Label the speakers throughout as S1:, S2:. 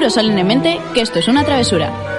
S1: Juro solemnemente que esto es una travesura.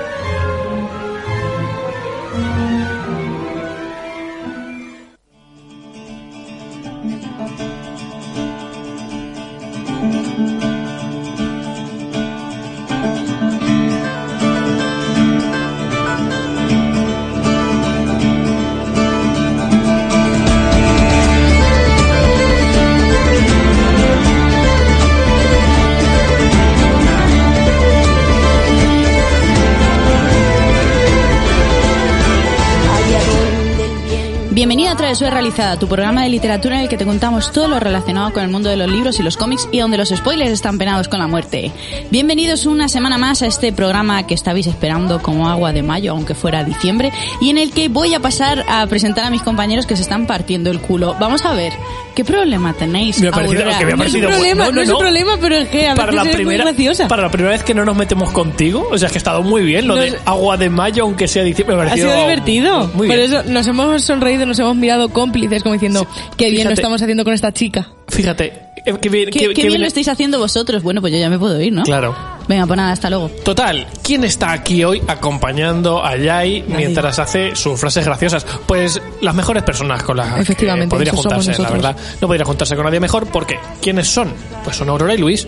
S1: Tu programa de literatura en el que te contamos todo lo relacionado con el mundo de los libros y los cómics y donde los spoilers están penados con la muerte. Bienvenidos una semana más a este programa que estabais esperando como agua de mayo, aunque fuera diciembre, y en el que voy a pasar a presentar a mis compañeros que se están partiendo el culo. Vamos a ver, ¿qué problema tenéis?
S2: Me ha parecido- que me ha
S3: No es un
S2: parecido
S3: problema,
S2: bueno,
S3: no, es un problema, pero es que a
S2: para
S3: veces
S2: la
S3: es
S2: primera
S3: muy graciosa.
S2: para la primera vez que no nos metemos contigo o sea es que ha estado muy bien lo
S3: No
S2: de agua de mayo aunque sea diciembre me ha
S3: Ha
S2: parecido
S3: sido divertido.
S2: muy
S3: Por
S2: bien
S3: eso nos hemos sonreído, nos hemos mirado cómplices como diciendo, qué bien lo estamos haciendo con esta chica.
S2: fíjate eh, qué bien,
S1: ¿Qué,
S2: qué-
S1: qué
S2: qué
S1: bien
S2: bien-
S1: lo estáis haciendo vosotros? Bueno, pues yo ya me puedo ir, ¿no?
S2: claro
S1: Venga, pues nada, hasta luego.
S2: Total, ¿quién está aquí hoy acompañando a Yai mientras hace sus frases graciosas? Pues las mejores personas con las
S3: Efectivamente,
S2: que podría juntarse, la verdad. No podría juntarse con nadie mejor porque ¿quiénes son? Pues son Aurora y Luis.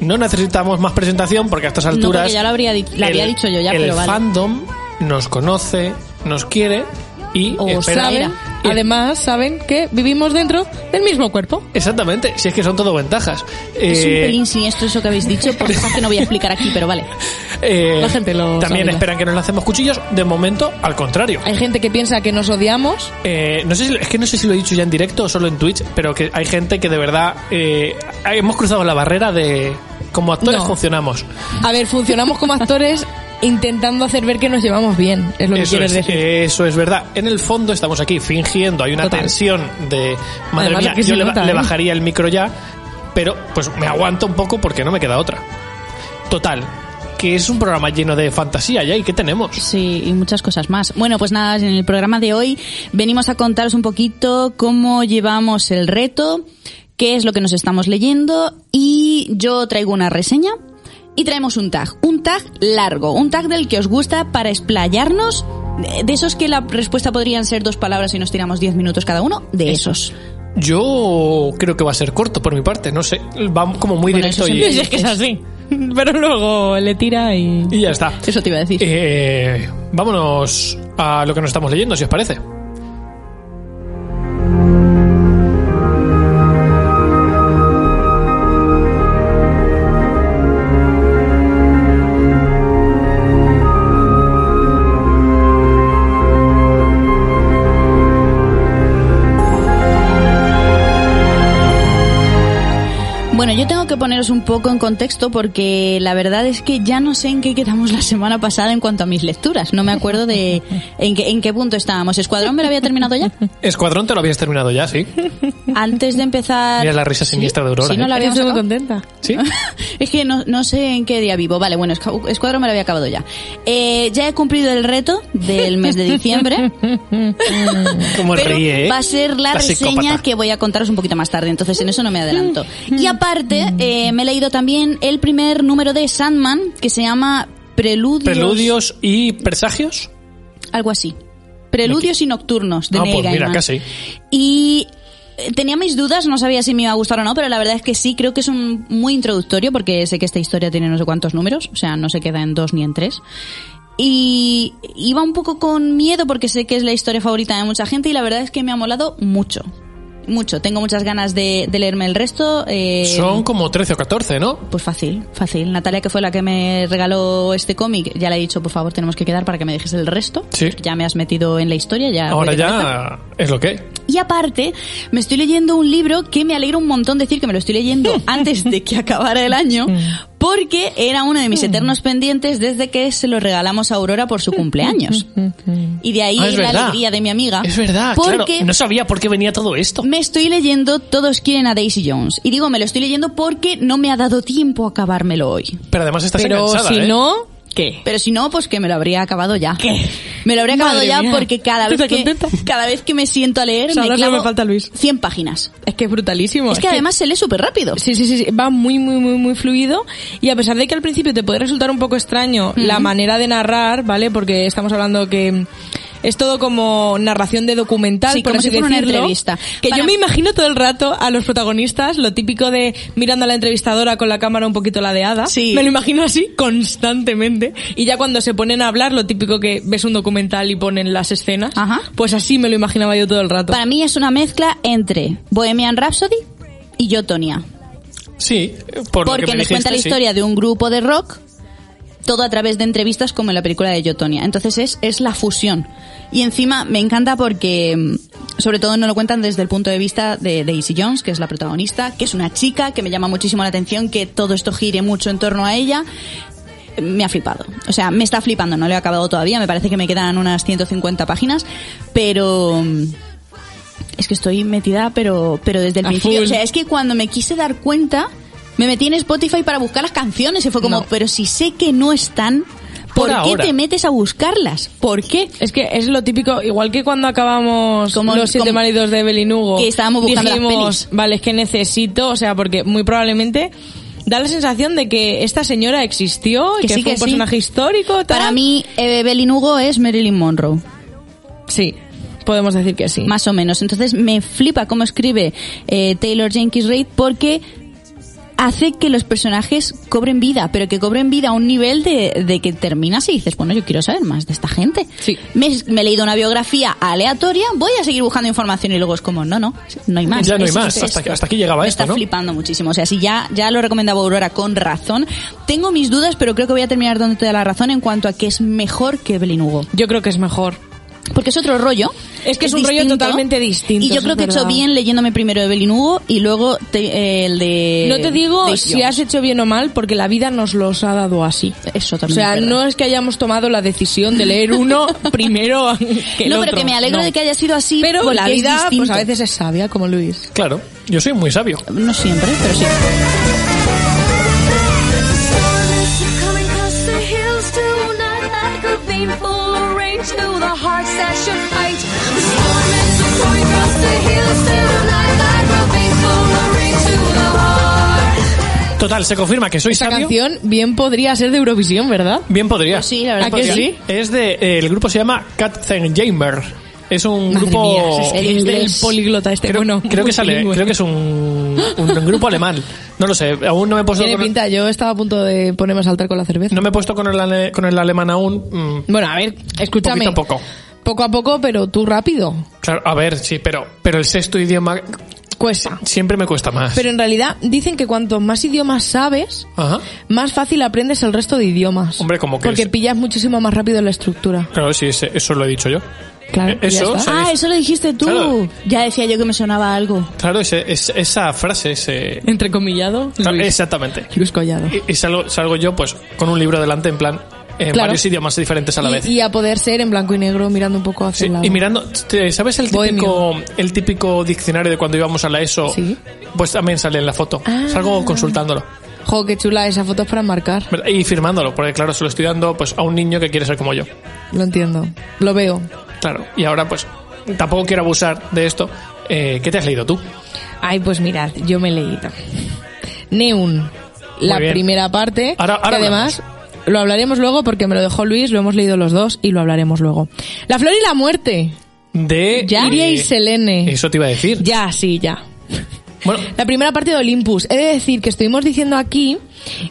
S2: No necesitamos más presentación porque a estas alturas
S1: ya lo habría, dicho yo ya,
S2: el
S1: pero vale.
S2: fandom nos conoce, nos quiere y
S1: O
S2: espera.
S3: Además, saben que vivimos dentro del mismo cuerpo.
S2: Exactamente, si es que son todo ventajas.
S1: Es un
S2: Eh,
S1: pelín siniestro eso que habéis dicho, por cosas que no voy a explicar aquí, pero vale.
S2: eh,
S3: La gente lo
S2: También
S3: sabe
S2: esperan que nos lancemos cuchillos. De momento, al contrario.
S3: Hay gente que piensa que nos odiamos.
S2: Eh, no sé si, es que no sé si lo he dicho ya en directo o solo en Twitch, pero que hay gente que de verdad eh, hemos cruzado la barrera de como actores
S3: No.
S2: funcionamos.
S3: A ver, funcionamos como actores intentando hacer ver que nos llevamos bien, es lo que
S2: Eso
S3: quieres
S2: es,
S3: decir.
S2: eso es verdad. En el fondo estamos aquí fingiendo, hay una
S3: Total.
S2: tensión de madre
S3: Además
S2: mía,
S3: es que
S2: yo
S3: se
S2: le,
S3: nota,
S2: le
S3: ¿eh?
S2: bajaría el micro ya, pero pues me aguanto un poco porque no me queda otra. Total, que es un programa lleno de fantasía ya y qué tenemos.
S1: Sí, y muchas cosas más. Bueno, pues nada, en el programa de hoy venimos a contaros un poquito cómo llevamos el reto, qué es lo que nos estamos leyendo y yo traigo una reseña y traemos un tag, un tag largo, un tag del que os gusta para explayarnos, de esos que la respuesta podrían ser dos palabras y nos tiramos diez minutos cada uno, de esos.
S2: Yo creo que va a ser corto por mi parte, no sé, va como muy
S1: Bueno,
S2: directo
S1: eso
S2: y,
S1: siempre
S3: Es que es así. Pero luego le tira y...
S2: y ya está.
S1: Eso te iba a decir.
S2: Eh, vámonos a lo que nos estamos leyendo, si os parece.
S1: Poneros un poco en contexto porque la verdad es que ya no sé en qué quedamos la semana pasada en cuanto a mis lecturas. No me acuerdo de en qué, en qué punto estábamos. ¿Escuadrón me lo había terminado ya?
S2: Escuadrón te lo habías terminado ya, ¿sí?
S1: Antes de empezar...
S2: Mira la risa siniestra de Aurora,
S1: Sí, no
S2: ¿eh?
S1: la habíamos
S3: Estoy muy contenta.
S2: ¿Sí?
S1: Es que no, no sé en qué día vivo. Vale, bueno, Escu- Escuadrón me lo había acabado ya. Eh, ya he cumplido el reto del mes de diciembre.
S2: Como ríe, ¿eh?
S1: va a ser la, reseña
S2: psicópata.
S1: que voy a contaros un poquito más tarde, entonces en eso no me adelanto. Y aparte, eh, me he leído también el primer número de Sandman, que se llama Preludios...
S2: Preludios y presagios.
S1: Algo así. Preludios y nocturnos, de
S2: Ah,
S1: Neil
S2: pues mira,
S1: Gaiman.
S2: casi.
S1: Y eh, tenía mis dudas, no sabía si me iba a gustar o no, pero la verdad es que sí, creo que es un muy introductorio, porque sé que esta historia tiene no sé cuántos números, o sea, no se queda en dos ni en tres. Y iba un poco con miedo porque sé que es la historia favorita de mucha gente y la verdad es que me ha molado mucho. Mucho. Tengo muchas ganas de, de leerme el resto. eh,
S2: Son como 13 o 14, ¿no?
S1: Pues fácil, fácil. Natalia, que fue la que me regaló este cómic, ya le he dicho, por favor, tenemos que quedar para que me dejes el resto.
S2: Sí.
S1: Ya me has metido en la historia, ya.
S2: Ahora ya es lo que hay.
S1: Y aparte, me estoy leyendo un libro que me alegra un montón decir que me lo estoy leyendo antes de que acabara el año, porque era uno de mis eternos pendientes desde que se lo regalamos a Aurora por su cumpleaños. Y de ahí
S2: Ah, es
S1: la
S2: verdad.
S1: alegría de mi amiga.
S2: Es verdad,
S1: porque
S2: claro. No sabía por qué venía todo esto.
S1: me estoy leyendo Todos quieren a Daisy Jones. Y digo, me lo estoy leyendo porque no me ha dado tiempo a acabármelo hoy.
S2: Pero además estás
S3: Pero
S2: enganchada,
S3: si
S2: ¿eh?
S3: no, ¿Qué?
S1: Pero si no, pues que me lo habría acabado ya.
S3: ¿Qué?
S1: Me lo habría acabado
S3: Madre
S1: ya
S3: mía.
S1: porque cada
S3: ¿Tú
S1: vez, que,
S3: contenta?
S1: cada vez que me siento a leer me clavo
S3: me falta Luis.
S1: 100 páginas.
S3: Es que es brutalísimo.
S1: Es que además se lee súper rápido.
S3: Sí, sí, sí, sí, va muy, muy, muy, muy fluido. Y a pesar de que al principio te puede resultar un poco extraño la manera de narrar, ¿vale? Porque estamos hablando que es todo como narración de documental,
S1: Sí,
S3: por
S1: como
S3: así
S1: si fuera una
S3: decirlo.
S1: entrevista.
S3: Que
S1: Para-
S3: yo me imagino todo el rato a los protagonistas, lo típico de mirando a la entrevistadora con la cámara un poquito ladeada.
S1: Sí.
S3: Me lo imagino así constantemente. Y ya cuando se ponen a hablar, lo típico que ves un documental y ponen las escenas,
S1: Ajá.
S3: pues así me lo imaginaba yo todo el rato.
S1: Para mí es una mezcla entre Bohemian Rhapsody y Yo, Tonia.
S2: Sí, por
S1: Porque
S2: me
S1: nos cuenta la historia de un grupo de rock, todo a través de entrevistas como en la película de Yotonia. Entonces es, es la fusión. Y encima me encanta porque, mm, sobre todo, no lo cuentan desde el punto de vista de Daisy Jones, que es la protagonista, que es una chica, que me llama muchísimo la atención que todo esto gire mucho en torno a ella. Me ha flipado. O sea, me está flipando. No lo he acabado todavía. Me parece que me quedan unas 150 páginas. Pero... mm, Es que estoy metida, pero, pero desde el
S3: A
S1: principio.
S3: full.
S1: O sea, es que cuando me quise dar cuenta, me metí en Spotify para buscar las canciones y fue como,
S3: No.
S1: pero si sé que no están, ¿por,
S2: Por
S1: qué
S2: ahora.
S1: te metes a buscarlas? ¿Por qué?
S3: Es que es lo típico, igual que cuando acabamos
S1: Como-
S3: los siete
S1: como-
S3: maridos de Evelyn Hugo.
S1: Que estábamos buscando las pelis.
S3: vale, es que necesito, o sea, porque muy probablemente da la sensación de que esta señora existió y
S1: Que
S3: que,
S1: sí,
S3: fue
S1: que
S3: un
S1: sí.
S3: personaje histórico. tal.
S1: Para mí, eh, Evelyn Hugo es Marilyn Monroe.
S3: sí, podemos decir que sí.
S1: Más o menos. Entonces me flipa cómo escribe eh, Taylor Jenkins Reid porque hace que los personajes cobren vida, pero que cobren vida a un nivel de, de que terminas y dices, bueno, yo quiero saber más de esta gente.
S3: Sí.
S1: Me, me he leído una biografía aleatoria, voy a seguir buscando información y luego es como, no, no, no hay más.
S2: Ya no hay
S1: Es
S2: más. Hasta aquí- hasta aquí llegaba
S1: Me
S2: esto,
S1: está
S2: ¿no?
S1: flipando muchísimo. O sea, si ya, ya lo recomendaba Aurora con razón. Tengo mis dudas, pero creo que voy a terminar dándote la razón en cuanto a que es mejor que Evelyn Hugo.
S3: Yo creo que es mejor.
S1: Porque es otro rollo.
S3: Es que es un rollo totalmente distinto,
S1: Y yo creo
S3: es
S1: que he hecho bien leyéndome primero Evelyn Hugo y luego te- eh, el de...
S3: no te digo si has hecho bien o mal, porque la vida nos los ha dado así.
S1: Eso
S3: O
S1: también
S3: sea,
S1: es
S3: no es que hayamos tomado la decisión de leer uno primero que el
S1: No, pero
S3: otro.
S1: que me alegro
S3: No.
S1: de que haya sido así
S3: Pero
S1: porque
S3: la
S1: es
S3: vida, pues
S1: distinto.
S3: a veces es sabia, como Luis.
S2: Claro, yo soy muy sabio.
S1: No siempre, pero sí.
S4: To the hearts that should
S2: Total, se confirma que soy
S3: Esta
S2: sabio.
S3: canción bien podría ser de Eurovisión, ¿verdad?
S2: Bien podría.
S1: Pues sí, la verdad
S3: ¿A que
S1: que
S3: sí?
S2: Es de, eh, el grupo se llama Katzenjammer. Es un
S3: Madre
S2: grupo.
S3: mía,
S1: El
S3: es del
S1: inglés.
S3: políglota este,
S2: creo,
S3: bueno.
S2: creo que sale, creo que es un, un grupo alemán. No lo sé, aún no me he puesto
S3: Tiene
S2: con,
S3: pinta, yo estaba a punto de ponerme a saltar con la cerveza.
S2: no me he puesto con el, ale- con el alemán aún. mm,
S3: Bueno, a ver, escúchame.
S2: Poquito a poco.
S3: Poco a poco, pero tú rápido.
S2: claro, a ver, sí, pero, pero el sexto idioma
S3: Cuesta.
S2: siempre me cuesta más.
S3: Pero en realidad dicen que cuanto más idiomas sabes,
S2: Ajá.
S3: más fácil aprendes el resto de idiomas.
S2: Hombre, como que
S3: Porque
S2: es-
S3: pillas muchísimo más rápido la estructura.
S2: Claro, sí, ese- eso lo he dicho yo.
S3: Claro,
S2: Eh,
S3: ya
S2: eso.
S1: Ah, eso lo dijiste tú.
S2: Claro.
S1: Ya decía yo que me sonaba algo.
S2: Claro, ese- es- esa frase, ese.
S3: Entrecomillado.
S2: Claro,
S3: Luis.
S2: exactamente.
S3: Luis Collado.
S2: Y, y salgo, salgo yo, pues, con un libro delante, en plan, en
S3: Claro.
S2: varios idiomas diferentes a la vez.
S3: Y, a poder ser en blanco y negro mirando un poco hacia
S2: Sí,
S3: el lado.
S2: y mirando, ¿sabes el típico,
S3: Bohemio.
S2: el típico diccionario de cuando íbamos a la ESO?
S3: Sí.
S2: Pues también sale en la foto.
S3: Ah.
S2: Salgo consultándolo.
S3: Jo, qué chula esa foto es para marcar.
S2: Y firmándolo, porque claro, se lo estoy dando pues, a un niño que quiere ser como yo.
S3: Lo entiendo. Lo veo.
S2: Claro. Y ahora, pues, tampoco quiero abusar de esto. Eh, ¿Qué te has leído tú?
S3: Ay, pues mirad, yo me he leído. Neun, la primera parte,
S2: Ahora- ahora
S3: que además lo hablaremos luego porque me lo dejó Luis, lo hemos leído los dos y lo hablaremos luego. La flor y la muerte.
S2: De...
S3: Ya. Iria y Selene.
S2: Eso te iba a decir.
S3: Ya, sí, ya.
S2: Bueno,
S3: La primera parte de Olympus. He de decir que estuvimos diciendo aquí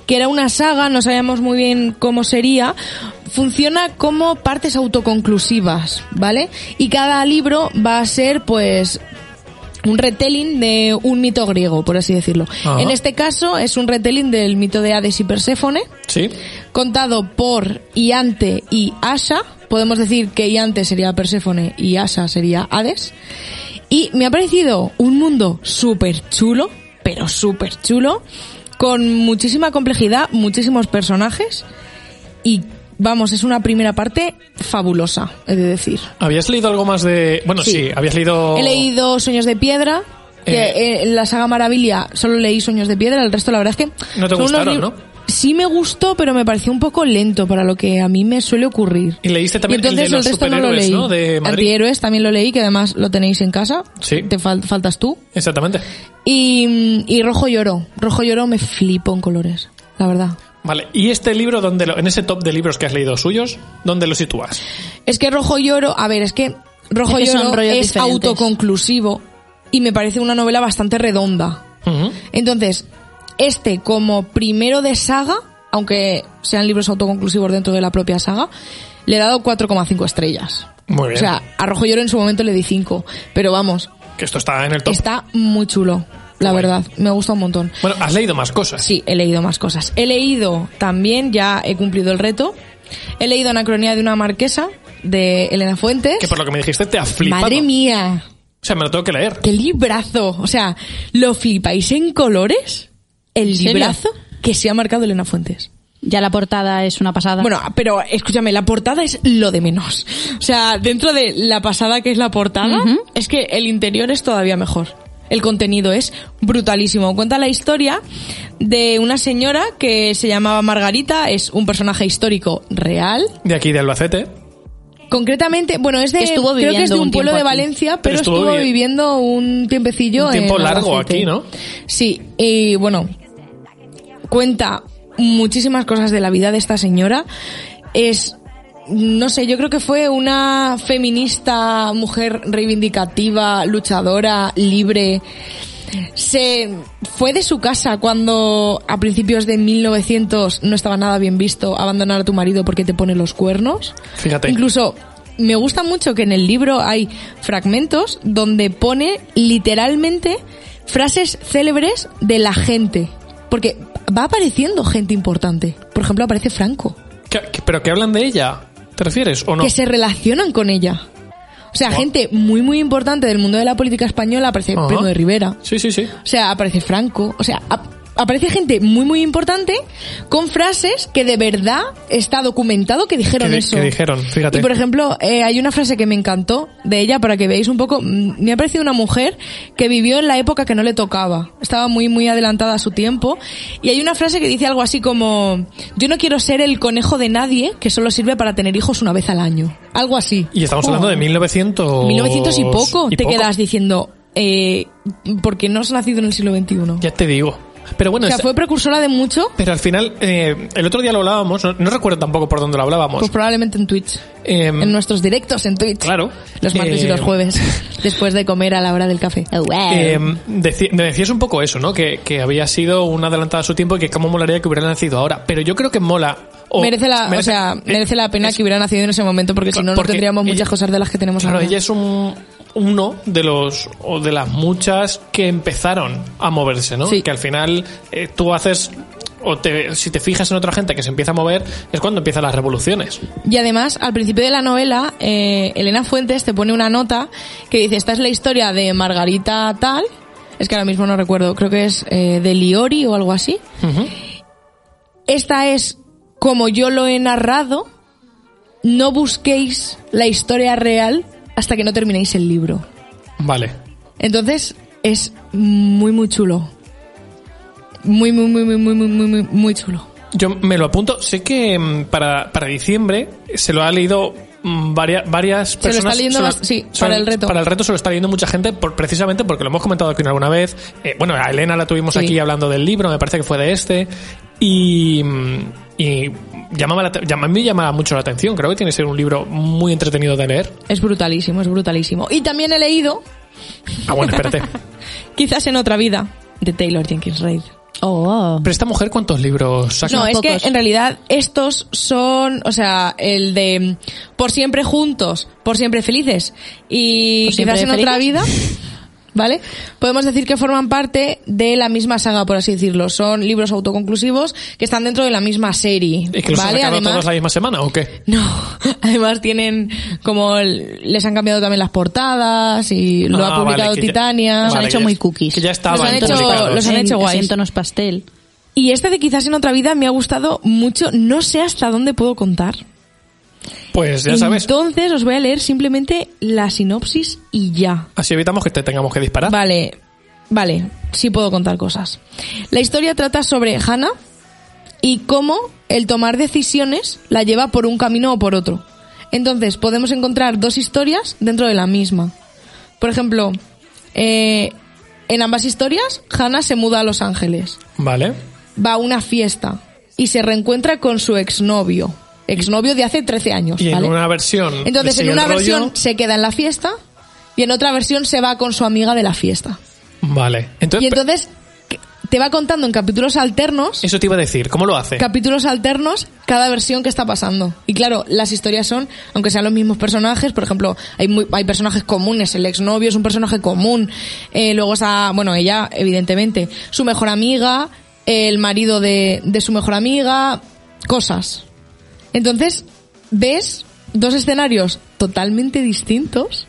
S3: que era una saga, no sabíamos muy bien cómo sería. Funciona como partes autoconclusivas, ¿vale? Y cada libro va a ser, pues, un retelling de un mito griego, por así decirlo.
S2: Ajá.
S3: En este caso es un retelling del mito de Hades y Perséfone,
S2: sí.
S3: contado por Iante y Asa. Podemos decir que Iante sería Perséfone y Asa sería Hades. Y me ha parecido un mundo súper chulo, pero súper chulo, con muchísima complejidad, muchísimos personajes y vamos, es una primera parte fabulosa, he de decir.
S2: ¿Habías leído algo más de...? Bueno, sí,
S3: Sí.
S2: habías leído...
S3: He leído Sueños de Piedra, que
S2: Eh.
S3: eh, en la saga Maravilla solo leí Sueños de Piedra, el resto la verdad es que...
S2: No te
S3: unos
S2: gustaron, ¿no?
S3: sí me gustó, pero me pareció un poco lento para lo que a mí me suele ocurrir.
S2: Y leíste también
S3: Y entonces
S2: el de los
S3: resto no lo leí.
S2: ¿no? De Madrid.
S3: Antihéroes también lo leí, que además lo tenéis en casa.
S2: Sí.
S3: Te fal- faltas tú.
S2: Exactamente.
S3: Y, y Rojo Lloro. Rojo Lloro me flipo en colores, la verdad.
S2: Vale, ¿y este libro, donde en ese top de libros que has leído suyos, dónde lo sitúas?
S3: Es que Rojo Lloro, a ver, es que Rojo
S1: Es que son
S3: Lloro
S1: rollos
S3: es
S1: diferentes.
S3: autoconclusivo y me parece una novela bastante redonda. Entonces, este como primero de saga, aunque sean libros autoconclusivos dentro de la propia saga, le he dado 4,5 estrellas.
S2: Muy bien.
S3: O sea, a Rojo Lloro en su momento le di 5, pero vamos,
S2: que esto está en el top.
S3: está muy chulo, la
S2: guay.
S3: verdad, me gusta un montón.
S2: Bueno, has leído más cosas.
S3: Sí, he leído más cosas. He leído también, ya he cumplido el reto, he leído Anacronía de una marquesa de Elena Fuentes.
S2: Que por lo que me dijiste te ha flipado.
S3: Madre mía,
S2: O sea, me lo tengo que leer.
S3: qué librazo. O sea, ¿lo flipáis en colores? El
S1: ¿En serio?
S3: librazo que se ha marcado Elena Fuentes.
S1: Ya la portada es una pasada.
S3: Bueno, pero escúchame, la portada es lo de menos. O sea, dentro de la pasada que es la portada, es que el interior es todavía mejor. El contenido es brutalísimo. Cuenta la historia de una señora que se llamaba Margarita, es un personaje histórico real.
S2: De aquí, de Albacete.
S3: Concretamente, bueno, es de,
S1: estuvo
S3: creo que es
S1: viviendo
S3: de un
S1: un
S3: pueblo de
S1: aquí.
S3: Valencia,
S2: Pero
S3: pero,
S2: estuvo
S3: estuvo,
S2: vi-
S3: viviendo un tiempecillo
S2: Un tiempo
S3: en
S2: largo
S3: Albacete.
S2: aquí, ¿no?
S3: Sí, y bueno, cuenta muchísimas cosas de la vida de esta señora. Es, no sé, yo creo que fue una feminista, mujer reivindicativa, luchadora, libre. Se fue de su casa cuando a principios de 1900 no estaba nada bien visto abandonar a tu marido porque te pone los cuernos.
S2: Fíjate.
S3: Incluso me gusta mucho que en el libro hay fragmentos donde pone literalmente frases célebres de la gente. Porque va apareciendo gente importante. Por ejemplo, aparece Franco.
S2: ¿Qué- qué- ¿Pero que hablan de ella? ¿Te refieres o no?
S3: Que se relacionan con ella. O sea, gente muy, muy importante del mundo de la política española. Aparece
S2: Ajá.
S3: Primo de Rivera.
S2: Sí, sí, sí.
S3: O sea, aparece Franco. O sea, ap- aparece gente muy, muy importante con frases que de verdad está documentado que dijeron
S2: Que
S3: eso.
S2: que dijeron, fíjate.
S3: Y por ejemplo, eh, hay una frase que me encantó de ella para que veáis un poco. mm, Me ha parecido una mujer que vivió en la época que no le tocaba. Estaba muy, muy adelantada a su tiempo. Y hay una frase que dice algo así como: Yo no quiero ser el conejo de nadie que solo sirve para tener hijos una vez al año. Algo así.
S2: Y estamos
S3: Oh.
S2: hablando de 1900...
S3: 1900 y poco.
S2: y
S3: te
S2: poco.
S3: quedas diciendo, eh, porque no has nacido en el siglo XXI.
S2: Ya te digo. Pero bueno,
S3: o sea,
S2: es-
S3: fue precursora de mucho,
S2: pero al final, eh, el otro día lo hablábamos, no, no recuerdo tampoco por dónde lo hablábamos.
S3: pues probablemente en Twitch.
S2: Em,
S3: En nuestros directos en Twitch.
S2: Claro.
S3: Los martes y los jueves. Después de comer a la hora del café.
S1: Oh, wow.
S2: Eh, deci- me decías un poco eso, ¿no? Que, que había sido una adelantada a su tiempo y que cómo molaría que hubiera nacido ahora. Pero yo creo que mola. o-
S3: merece la, o sea,
S2: eh,
S3: merece la pena
S2: es-
S3: que hubiera nacido en ese momento porque si no, no tendríamos muchas cosas de las que tenemos
S2: Claro,
S3: ahora.
S2: ella es un uno de los o de las muchas que empezaron a moverse, ¿no?
S3: Sí.
S2: Que al final eh, tú haces o te, si te fijas en otra gente que se empieza a mover es cuando empiezan las revoluciones.
S3: Y además, al principio de la novela, eh, Elena Fuentes te pone una nota que dice, esta es la historia de Margarita tal, es que ahora mismo no recuerdo, creo que es eh, de Liori o algo así. Esta es como yo lo he narrado, no busquéis la historia real hasta que no terminéis el libro.
S2: Vale.
S3: Entonces, es muy, muy chulo. Muy, muy, muy, muy, muy, muy, muy, muy chulo.
S2: Yo me lo apunto. Sé que mm, para, para diciembre se lo ha leído mm, varias, varias
S3: Se lo
S2: personas.
S3: está leyendo sí, para el reto.
S2: Para el reto se lo está leyendo mucha gente por, precisamente porque lo hemos comentado aquí alguna vez. Eh, bueno, a Elena la tuvimos
S3: Sí.
S2: aquí hablando del libro, me parece que fue de este. Y, mm, y llamaba la, a mí me llama mucho la atención. Creo que tiene que ser un libro muy entretenido de leer.
S3: Es brutalísimo, es brutalísimo. Y también he leído,
S2: Ah, bueno, espérate.
S3: quizás en otra vida, de Taylor Jenkins Reid.
S1: Oh.
S2: Pero esta mujer, ¿cuántos libros saca?
S3: No, es
S1: pocos.
S3: que en realidad estos son, o sea, el de por siempre juntos, por siempre felices y
S1: ¿Por siempre
S3: quizás en otra vida? ¿vale? Podemos decir que forman parte de la misma saga, por así decirlo. Son libros autoconclusivos que están dentro de la misma serie,
S2: ¿Y que los han
S3: ¿vale?
S2: sacado todos
S3: Además,
S2: la misma semana o qué?
S3: no, además tienen como les han cambiado también las portadas y lo
S2: Ah,
S3: ha
S2: vale,
S3: publicado
S2: ya-
S3: Titania.
S1: Los han hecho muy cookies.
S2: Que ya estaban
S3: Los han hecho- los han hecho guays.
S1: en tonos pastel.
S3: Y este de quizás en otra vida me ha gustado mucho, no sé hasta dónde puedo contar.
S2: Pues ya sabes.
S3: Entonces os voy a leer simplemente la sinopsis y ya.
S2: Así evitamos que te tengamos que disparar.
S3: Vale, vale, sí puedo contar cosas. La historia trata sobre Hannah, y cómo el tomar decisiones la lleva por un camino o por otro. Entonces, podemos encontrar dos historias dentro de la misma. Por ejemplo, eh, en ambas historias, Hannah se muda a Los Ángeles,
S2: Vale.
S3: va a una fiesta y se reencuentra con su exnovio. Exnovio de hace 13 años,
S2: Y en una versión.
S3: Entonces, en una
S2: rollo.
S3: versión se queda en la fiesta y en otra versión se va con su amiga de la fiesta.
S2: Vale. Entonces,
S3: Y entonces te va contando en capítulos alternos,
S2: eso te iba a decir. ¿Cómo lo hace?
S3: capítulos alternos, cada versión que está pasando. Y claro, las historias son, aunque sean los mismos personajes, por ejemplo, hay, muy- hay personajes comunes, el exnovio es un personaje común, eh, luego está, bueno, ella, evidentemente, su mejor amiga, el marido de, de su mejor amiga, cosas. Entonces, ves dos escenarios totalmente distintos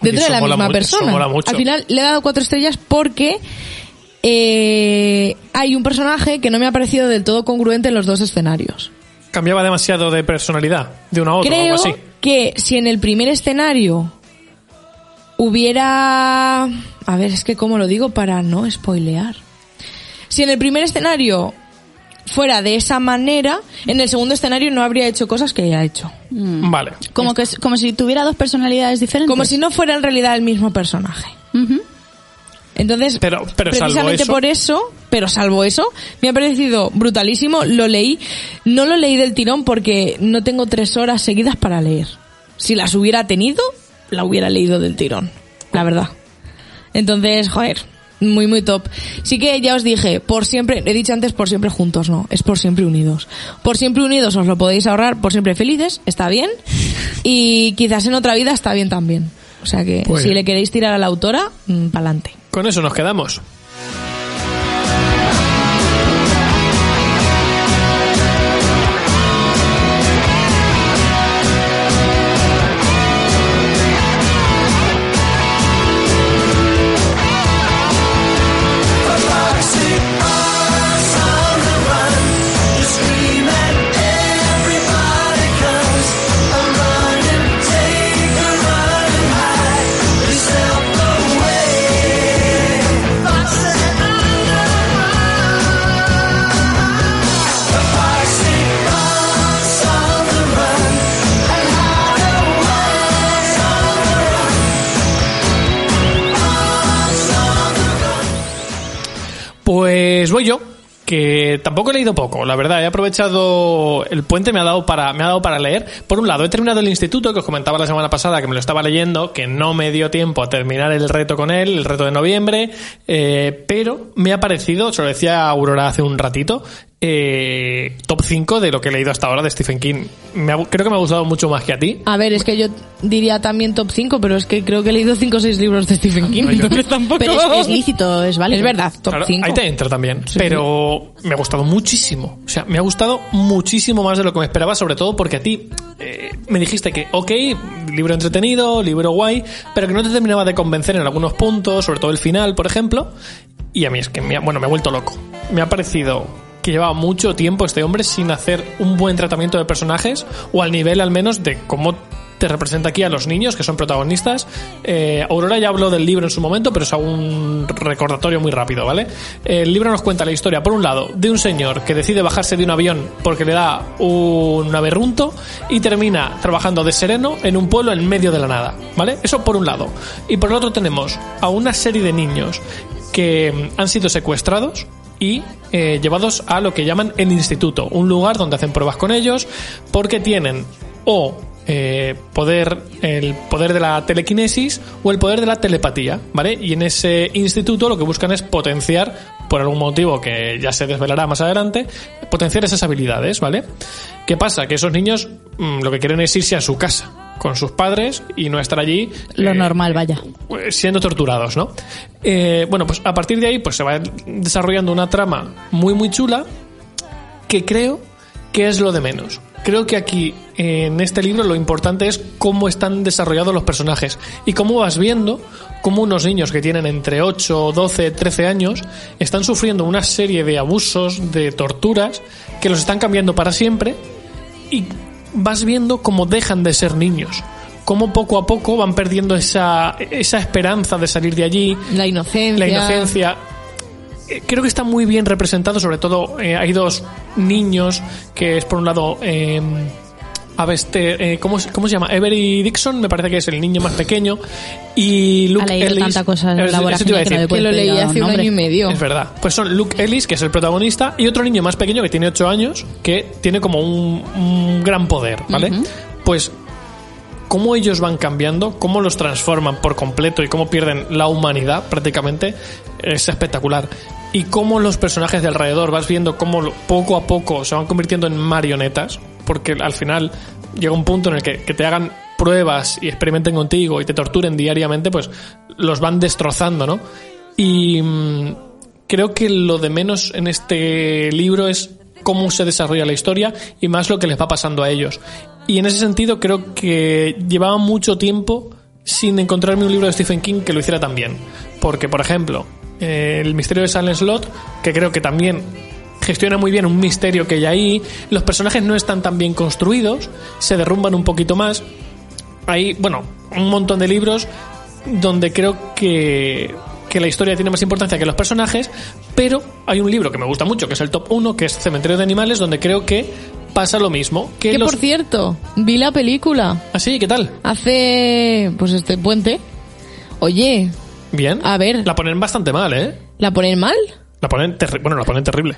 S3: dentro de la misma persona. Al final le he dado cuatro estrellas porque eh, hay un personaje que no me ha parecido del todo congruente en los dos escenarios.
S2: Cambiaba demasiado de personalidad de una a otra o
S3: Creo
S2: algo así.
S3: que si en el primer escenario hubiera... A ver, es que cómo lo digo para no spoilear. Si en el primer escenario fuera de esa manera, en el segundo escenario no habría hecho cosas que ella ha hecho.
S2: Vale.
S1: Como, que, como si tuviera dos personalidades diferentes.
S3: Como si no fuera en realidad el mismo personaje. Entonces,
S2: Pero- pero salvo
S3: precisamente
S2: eso-
S3: por eso, pero salvo eso, me ha parecido brutalísimo. Lo leí, no lo leí del tirón porque no tengo tres horas seguidas para leer. Si las hubiera tenido, la hubiera leído del tirón, la verdad. Entonces, joder, muy, muy top. Sí que ya os dije, por siempre, he dicho antes por siempre juntos, no, es por siempre unidos. Por siempre unidos os lo podéis ahorrar, por siempre felices, está bien. Y quizás en otra vida está bien también. O sea que,
S2: Pues-
S3: si le queréis tirar a la autora, para adelante.
S2: Con eso nos quedamos. Yo, que tampoco he leído poco, la verdad, he aprovechado el puente, me ha dado para, me ha dado para leer. Por un lado, he terminado el instituto, que os comentaba la semana pasada que me lo estaba leyendo, que no me dio tiempo a terminar el reto con él, el reto de noviembre, eh, pero me ha parecido, se lo decía Aurora hace un ratito, eh, top 5 de lo que he leído hasta ahora de Stephen King. Me ha- creo que me ha gustado mucho más que a ti.
S3: A ver, es que yo diría también top 5, pero es que creo que he leído 5 o 6 libros de Stephen King, entonces tampoco...
S1: Pero es, es lícito, es válido.
S3: Es verdad, top
S2: Claro,
S3: 5.
S2: ahí te entra también.
S3: Sí,
S2: pero me ha gustado muchísimo. O sea, me ha gustado muchísimo más de lo que me esperaba, sobre todo porque a ti eh, me dijiste que, ok, libro entretenido, libro guay, pero que no te terminaba de convencer en algunos puntos, sobre todo el final, por ejemplo. Y a mí es que, me ha, bueno, me ha vuelto loco. Me ha parecido que llevaba mucho tiempo este hombre sin hacer un buen tratamiento de personajes, o al nivel al menos de cómo te representa aquí a los niños que son protagonistas. Eh, Aurora ya habló del libro en su momento, pero es un recordatorio muy rápido, ¿vale? El libro nos cuenta la historia, por un lado, de un señor que decide bajarse de un avión porque le da un aberrunto y termina trabajando de sereno en un pueblo en medio de la nada, ¿vale? Eso por un lado. Y por el otro tenemos a una serie de niños que han sido secuestrados y eh, llevados a lo que llaman el instituto, un lugar donde hacen pruebas con ellos porque tienen o eh, poder el poder de la telequinesis o el poder de la telepatía, ¿vale? Y en ese instituto lo que buscan es potenciar por algún motivo que ya se desvelará más adelante, potenciar esas habilidades, ¿vale? ¿Qué pasa? Que esos niños mm, lo que quieren es irse a su casa con sus padres y no estar allí
S1: Lo
S2: eh,
S1: normal, vaya.
S2: pues, siendo torturados, ¿no? Eh, bueno, pues a partir de ahí pues se va desarrollando una trama muy muy chula que creo que es lo de menos. Creo que aquí en este libro lo importante es cómo están desarrollados los personajes y cómo vas viendo cómo unos niños que tienen entre 8, 12, 13 años están sufriendo una serie de abusos, de torturas que los están cambiando para siempre y vas viendo cómo dejan de ser niños, cómo poco a poco van perdiendo esa, esa esperanza de salir de allí,
S3: La inocencia.
S2: la inocencia. eh, creo que está muy bien representado, sobre todo eh, hay dos niños, que es por un lado... eh, a ver, este, eh, ¿cómo, se- ¿cómo se llama? Avery Dixon, me parece que es el niño más pequeño. Y Luke
S1: Ha leído
S2: Ellis.
S1: tanta cosa en
S2: Eso-
S1: la
S2: eso te iba a
S1: que no
S2: decir.
S1: le puedes
S3: Que lo leí hace un
S1: nombre.
S3: año y medio.
S2: Es verdad. Pues son Luke Ellis, que es el protagonista, y otro niño más pequeño que tiene 8 años, que tiene como un, un gran poder, ¿vale? Pues cómo ellos van cambiando, cómo los transforman por completo y cómo pierden la humanidad prácticamente, es espectacular. Y cómo los personajes de alrededor vas viendo cómo poco a poco se van convirtiendo en marionetas, porque al final llega un punto en el que, te hagan pruebas y experimenten contigo y te torturen diariamente, pues los van destrozando, ¿no? Y mm, creo que lo de menos en este libro es cómo se desarrolla la historia y más lo que les va pasando a ellos. Y en ese sentido creo que llevaba mucho tiempo sin encontrarme un libro de Stephen King que lo hiciera tan bien. Porque, por ejemplo, eh, El misterio de Silent Slot, que creo que también gestiona muy bien un misterio que hay ahí, los personajes no están tan bien construidos, se derrumban un poquito más. Hay, bueno, un montón de libros donde creo que, que la historia tiene más importancia que los personajes, pero hay un libro que me gusta mucho, que es el top 1, que es Cementerio de Animales, donde creo que pasa lo mismo. Que
S3: Que
S2: los...
S3: por cierto, vi la película
S2: ¿Ah, sí? ¿Qué tal?
S3: hace, pues este puente. Oye,
S2: Bien.
S3: A ver.
S2: La ponen bastante mal, ¿eh?
S3: ¿la ponen mal?
S2: La ponen bueno, la ponen terrible.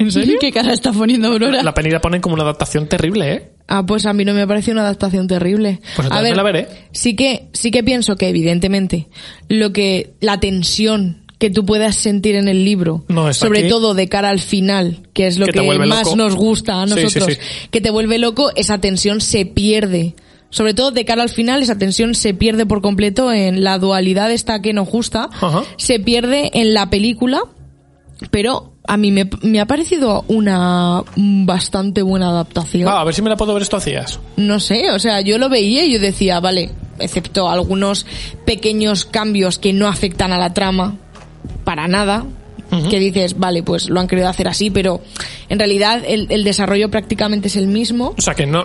S3: ¿En serio?
S1: ¿Qué cara está poniendo Aurora?
S2: La peli la ponen como una adaptación terrible, ¿eh?
S3: Ah, pues a mí no me parece una adaptación terrible.
S2: Pues entonces
S3: a ver,
S2: la veré.
S3: Sí que, sí que pienso que evidentemente lo que, la tensión que tú puedas sentir en el libro,
S2: No
S3: sobre
S2: aquí.
S3: todo de cara al final, que es lo
S2: Que
S3: más
S2: loco.
S3: nos gusta a
S2: Sí, sí,
S3: nosotros,
S2: sí.
S3: que te vuelve loco, esa tensión se pierde. Sobre todo de cara al final, esa tensión se pierde por completo en la dualidad esta que nos gusta,
S2: Ajá.
S3: se pierde en la película, pero a mí me, me ha parecido una bastante buena adaptación.
S2: Ah, a ver si me la puedo ver esto hacías.
S3: No sé, o sea, yo lo veía y yo decía, vale, excepto algunos pequeños cambios que no afectan a la trama para nada, que dices, vale, pues lo han querido hacer así, pero en realidad el, el desarrollo prácticamente es el mismo.
S2: O sea que no.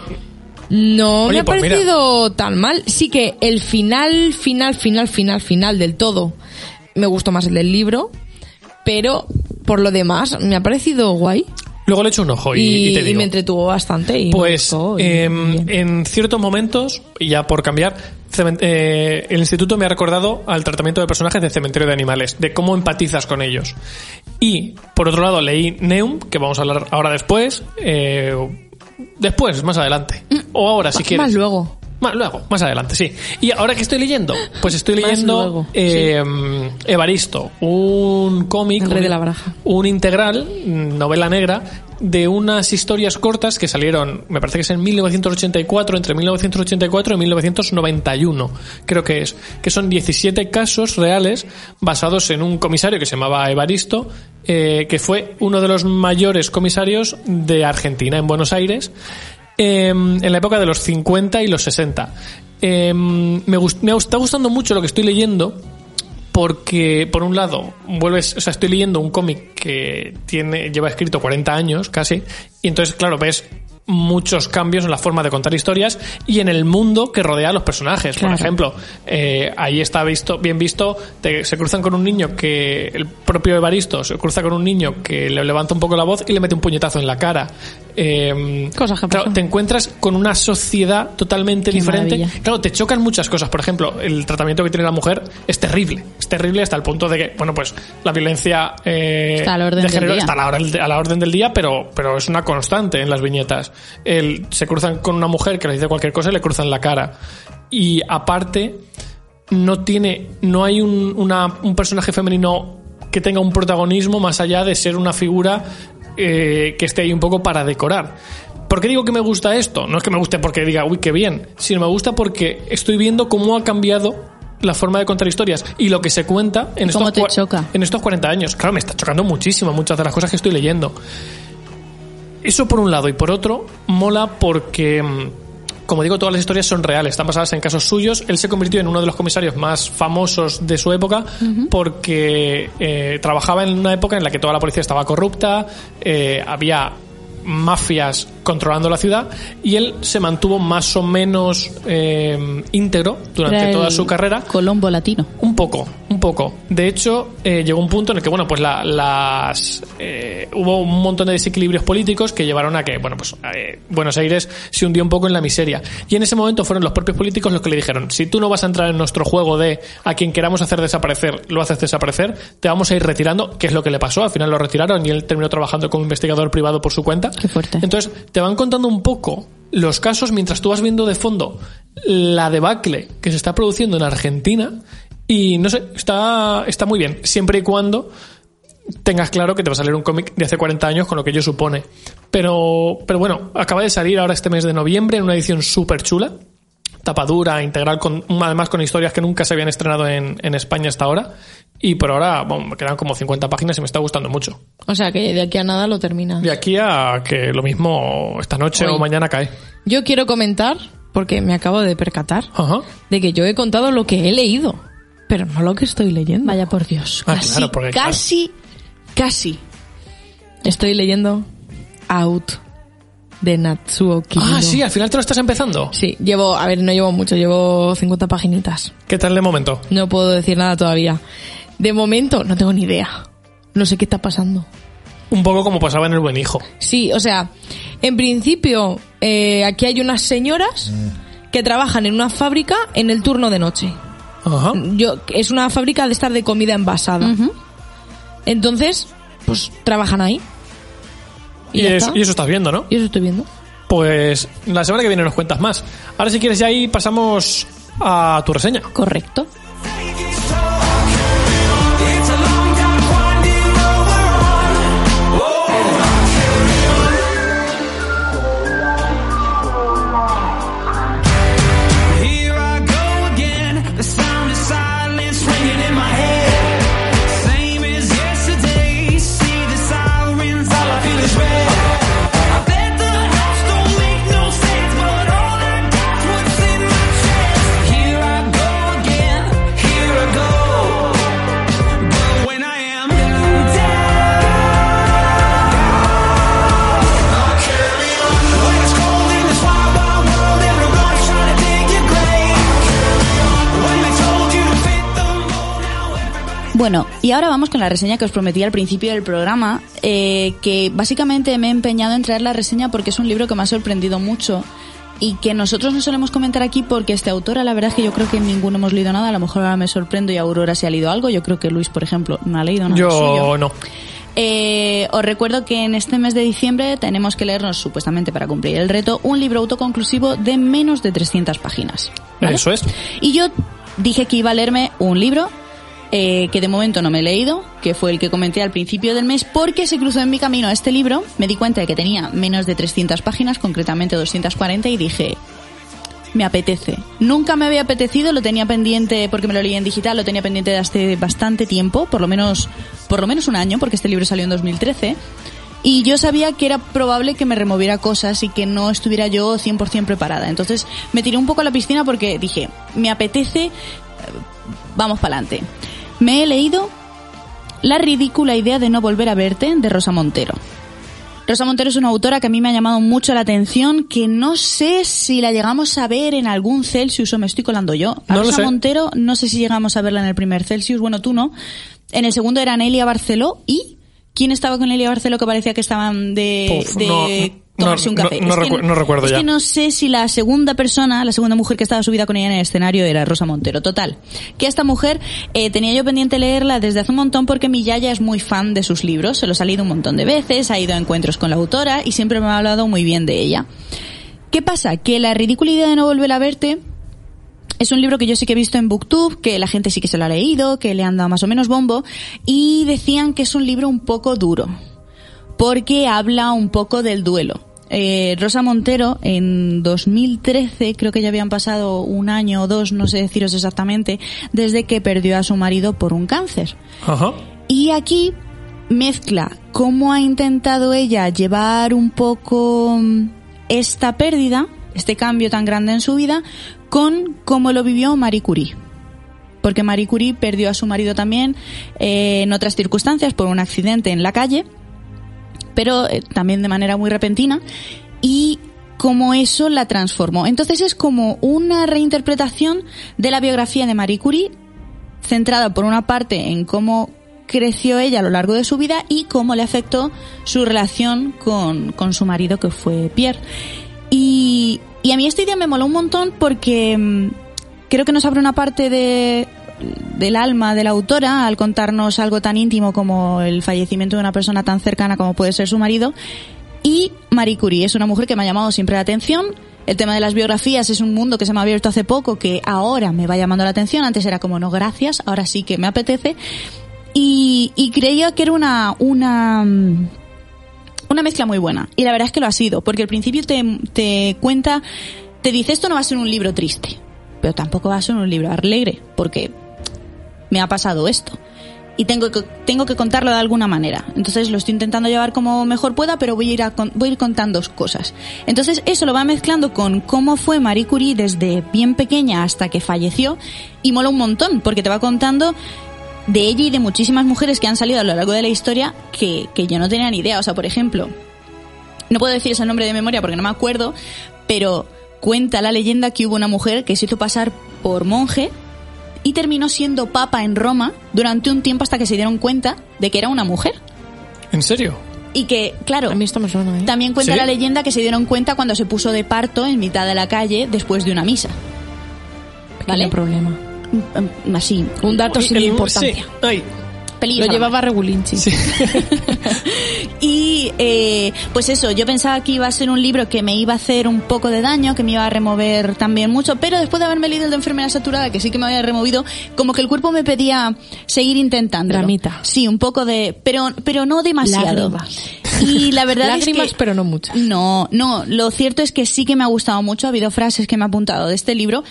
S3: No
S2: Oye,
S3: me ha
S2: pues mira.
S3: parecido tan mal. Sí que el final, final, final, final, final del todo me gustó más el del libro, pero por lo demás me ha parecido guay
S2: Luego le echo un ojo y,
S3: y,
S2: y te
S3: y
S2: digo.
S3: me entretuvo bastante. Y
S2: Pues
S3: gustó y-
S2: em, en ciertos momentos, y ya por cambiar, eh, el instituto me ha recordado al tratamiento de personajes de cementerio de animales, de cómo empatizas con ellos. Y por otro lado leí Neum, que vamos a hablar ahora después, eh, después, más adelante. O ahora, si
S3: Más-
S2: quieres.
S3: más luego.
S2: Luego, más adelante, sí. Y ahora que estoy leyendo, pues estoy leyendo
S3: luego,
S2: eh, Evaristo, un cómic, un-
S3: de la baraja.
S2: un integral, novela negra, de unas historias cortas que salieron, me parece que es en 1984, entre 1984 y 1991, creo que es, que son 17 casos reales basados en un comisario que se llamaba Evaristo, eh, que fue uno de los mayores comisarios de Argentina, en Buenos Aires, eh, en la época de los 50 y los 60. Eh, me, gust- me está gustando mucho lo que estoy leyendo porque por un lado vuelves, o sea, estoy leyendo un cómic que tiene lleva escrito 40 años casi y entonces claro, ves muchos cambios en la forma de contar historias y en el mundo que rodea a los personajes.
S1: Claro.
S2: Por ejemplo, eh, ahí está visto, bien visto, te- se cruzan con un niño que el propio Evaristo se cruza con un niño que le levanta un poco la voz y le mete un puñetazo en la cara. Eh,
S3: Cosas que
S2: claro, te encuentras con una sociedad totalmente
S1: Qué
S2: diferente.
S1: maravilla.
S2: Claro, te chocan muchas cosas. Por ejemplo, el tratamiento que tiene la mujer es terrible. Es terrible hasta el punto de que, bueno, pues la violencia eh,
S1: Está a la orden
S2: de
S1: del
S2: género
S1: día.
S2: está a la, a la orden del día, pero, pero es una constante en las viñetas. El, se cruzan con una mujer que le dice cualquier cosa y le cruzan la cara. Y aparte, no tiene, no hay un, una- un personaje femenino que tenga un protagonismo más allá de ser una figura eh, que esté ahí un poco para decorar. ¿Por qué digo que me gusta esto? No es que me guste porque diga, uy, qué bien, sino me gusta porque estoy viendo cómo ha cambiado la forma de contar historias y lo que se cuenta en,
S1: ¿Y cómo
S2: estos, en estos 40 años. Claro, me está chocando muchísimo muchas de las cosas que estoy leyendo. Eso por un lado. Y por otro, mola porque, mm, como digo, todas las historias son reales, están basadas en casos suyos. Él se convirtió en uno de los comisarios más famosos de su época porque eh, trabajaba en una época en la que toda la policía estaba corrupta, eh, había mafias controlando la ciudad y él se mantuvo más o menos eh, íntegro durante
S1: Era
S2: toda su carrera
S1: Colombo latino.
S2: un poco, De hecho, eh, llegó un punto en el que, bueno, pues la- las eh, hubo un montón de desequilibrios políticos que llevaron a que, bueno, pues eh, Buenos Aires se hundió un poco en la miseria. Y en ese momento fueron los propios políticos los que le dijeron: si tú no vas a entrar en nuestro juego de a quien queramos hacer desaparecer, lo haces desaparecer, te vamos a ir retirando, que es lo que le pasó. Al final lo retiraron y él terminó trabajando como investigador privado por su cuenta.
S1: Qué fuerte.
S2: Entonces, te van contando un poco los casos mientras tú vas viendo de fondo la debacle que se está produciendo en Argentina y no sé, está, está muy bien, siempre y cuando tengas claro que te va a salir un cómic de hace 40 años con lo que ello supone. Pero, pero bueno, acaba de salir ahora este mes de noviembre en una edición súper chula, tapadura, integral, con, además con historias que nunca se habían estrenado en, en España hasta ahora. Y por ahora, bueno, me quedan como 50 páginas y me está gustando mucho.
S3: O sea que de aquí a nada lo termina.
S2: De aquí a que lo mismo esta noche
S3: Hoy.
S2: o mañana cae.
S3: Yo quiero comentar, porque me acabo de percatar,
S2: Ajá.
S3: de que yo he contado lo que he leído, pero no lo que estoy leyendo.
S1: Vaya por Dios.
S2: Ah,
S1: Casi,
S2: claro, porque, claro.
S1: casi, casi.
S3: Estoy leyendo Out de Natsuo.
S2: Ah, sí, al final te lo estás empezando.
S3: Sí, llevo, a ver, no llevo mucho, llevo 50 paginitas.
S2: ¿Qué tal de momento?
S3: No puedo decir nada todavía. De momento, no tengo ni idea. No sé qué está pasando.
S2: Un poco como pasaba en el buen hijo.
S3: Sí, o sea, en principio, eh, aquí hay unas señoras que trabajan en una fábrica en el turno de noche.
S2: Ajá.
S3: Yo, es una fábrica de estar de comida envasada. Entonces, pues trabajan ahí.
S2: Y,
S3: está.
S2: y eso estás viendo, ¿no?
S3: Y eso estoy viendo.
S2: Pues la semana que viene nos cuentas más. Ahora si quieres ya ahí pasamos a tu reseña.
S1: Correcto. Y ahora vamos con la reseña que os prometí al principio del programa, eh, que básicamente me he empeñado en traer la reseña porque es un libro que me ha sorprendido mucho y que nosotros no solemos comentar aquí porque este autora, la verdad es que yo creo que ninguno hemos leído nada, a lo mejor ahora me sorprendo y Aurora se ha leído algo, yo creo que Luis, por ejemplo, no ha leído nada
S2: Yo
S1: suyo.
S2: no.
S1: Eh, os recuerdo que en este mes de diciembre tenemos que leernos, supuestamente para cumplir el reto, un libro autoconclusivo de menos de 300 páginas. ¿vale?
S2: Eso es.
S1: Y yo dije que iba a leerme un libro eh, que de momento no me he leído, que fue el que comenté al principio del mes, porque se cruzó en mi camino este libro, me di cuenta de que tenía menos de 300 páginas, concretamente 240, y dije, me apetece. Nunca me había apetecido, lo tenía pendiente porque me lo leí en digital, lo tenía pendiente de hace bastante tiempo, por lo menos, por lo menos un año, porque este libro salió en 2013. Y yo sabía que era probable que me removiera cosas y que no estuviera yo 100% preparada. Entonces me tiré un poco a la piscina porque dije, me apetece, eh, vamos para adelante. Me he leído La ridícula idea de no volver a verte de Rosa Montero. Rosa Montero es una autora que a mí me ha llamado mucho la atención, que no sé si la llegamos a ver en algún Celsius o me estoy colando yo. A
S2: No lo
S1: Rosa. Montero no sé si llegamos a verla en el primer Celsius, bueno, tú no. En el segundo era Nelia Barceló y ¿quién estaba con Nelia Barceló que parecía que estaban de,
S2: Puf,
S1: de
S2: no, no,
S1: tomarse un
S2: no,
S1: café?
S2: no
S1: Es que
S2: no recuerdo
S1: es
S2: ya.
S1: que no sé si la segunda persona, la segunda mujer que estaba subida con ella en el escenario era Rosa Montero. Total, que esta mujer eh, tenía yo pendiente leerla desde hace un montón porque mi yaya es muy fan de sus libros, se los ha leído un montón de veces, ha ido a encuentros con la autora y siempre me ha hablado muy bien de ella. ¿Qué pasa? Que la ridícula idea de no volver a verte es un libro que yo sí que he visto en Booktube, que la gente sí que se lo ha leído, que le han dado más o menos bombo, y decían que es un libro un poco duro, porque habla un poco del duelo. Eh, Rosa Montero en 2013, creo que ya habían pasado un año o dos, no sé deciros exactamente, desde que perdió a su marido por un cáncer.
S2: Ajá.
S1: Y aquí mezcla cómo ha intentado ella llevar un poco mm, esta pérdida, este cambio tan grande en su vida, con cómo lo vivió Marie Curie. Porque Marie Curie perdió a su marido también eh, en otras circunstancias por un accidente en la calle, pero eh, también de manera muy repentina, y cómo eso la transformó. Entonces es como una reinterpretación de la biografía de Marie Curie centrada por una parte en cómo creció ella a lo largo de su vida y cómo le afectó su relación con, con su marido que fue Pierre. Y, y a mí esta idea me moló un montón porque mm, creo que nos abre una parte de, del alma de la autora al contarnos algo tan íntimo como el fallecimiento de una persona tan cercana como puede ser su marido. Y Marie Curie es una mujer que me ha llamado siempre la atención. El tema de las biografías es un mundo que se me ha abierto hace poco, que ahora me va llamando la atención. Antes era como no gracias, ahora sí que me apetece. Y, creía que era una, una, mm, una mezcla muy buena. Y la verdad es que lo ha sido, porque al principio te, te cuenta, te dice esto no va a ser un libro triste, pero tampoco va a ser un libro alegre, porque me ha pasado esto. Y tengo que, tengo que contarlo de alguna manera. Entonces lo estoy intentando llevar como mejor pueda, pero voy a ir, a voy a ir contando cosas. Entonces eso lo va mezclando con cómo fue Marie Curie desde bien pequeña hasta que falleció. Y mola un montón, porque te va contando de ella y de muchísimas mujeres que han salido a lo largo de la historia que, que yo no tenía ni idea. O sea, por ejemplo, no puedo decir ese nombre de memoria porque no me acuerdo, pero cuenta la leyenda que hubo una mujer que se hizo pasar por monje y terminó siendo papa en Roma durante un tiempo hasta que se dieron cuenta de que era una mujer.
S2: ¿En serio?
S1: Y que, claro,
S3: A mí esto me suena, ¿eh?
S1: también cuenta
S2: ¿Sí?
S1: la leyenda que se dieron cuenta cuando se puso de parto en mitad de la calle después de una misa. ¿Vale?
S3: Pequeño problema.
S1: Mm, mm, Así,
S3: Un dato sin
S2: El-
S3: importancia.
S2: sí. Ay,
S3: Lo llevaba Regulinchi.
S2: sí.
S1: Y eh, pues eso, yo pensaba que iba a ser un libro que me iba a hacer un poco de daño, que me iba a remover también mucho, pero después de haberme leído el de enfermedad saturada, que sí que me había removido, como que el cuerpo me pedía seguir intentando.
S3: Dramita.
S1: Sí, un poco de, pero, pero no demasiado.
S3: Lágrimas.
S1: Y la verdad
S3: Lágrimas,
S1: es que
S3: pero no muchas.
S1: no, no, lo cierto es que sí que me ha gustado mucho, ha habido frases que me ha apuntado de este libro,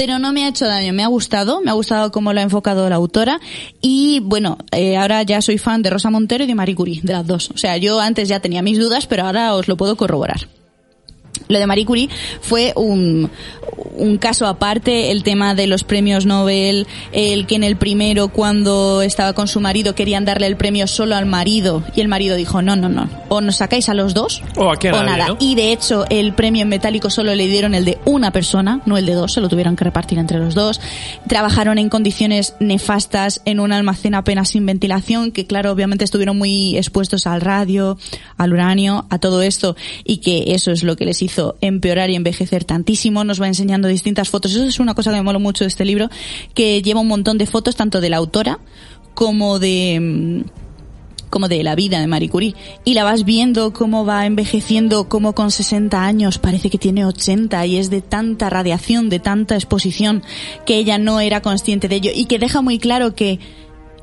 S1: pero no me ha hecho daño, me ha gustado, me ha gustado cómo lo ha enfocado la autora y bueno, eh, ahora ya soy fan de Rosa Montero y de Marie Curie, de las dos. O sea, yo antes ya tenía mis dudas, pero ahora os lo puedo corroborar. Lo de Marie Curie fue un, un caso aparte, el tema de los premios Nobel, el que en el primero cuando estaba con su marido querían darle el premio solo al marido y el marido dijo no, no, no, o nos sacáis a los dos
S2: O aquí a nadie,
S1: nada.
S2: ¿no?
S1: Y de hecho el premio en metálico solo le dieron el de una persona, no el de dos, se lo tuvieron que repartir entre los dos. Trabajaron en condiciones nefastas en un almacén apenas sin ventilación, que claro, obviamente estuvieron muy expuestos al radio, al uranio, a todo esto, y que eso es lo que les hizo empeorar y envejecer tantísimo. Nos va enseñando distintas fotos. Eso es una cosa que me moló mucho de este libro, que lleva un montón de fotos tanto de la autora como de mm, como de la vida de Marie Curie. Y la vas viendo cómo va envejeciendo, cómo con 60 años parece que tiene 80 y es de tanta radiación, de tanta exposición, que ella no era consciente de ello y que deja muy claro que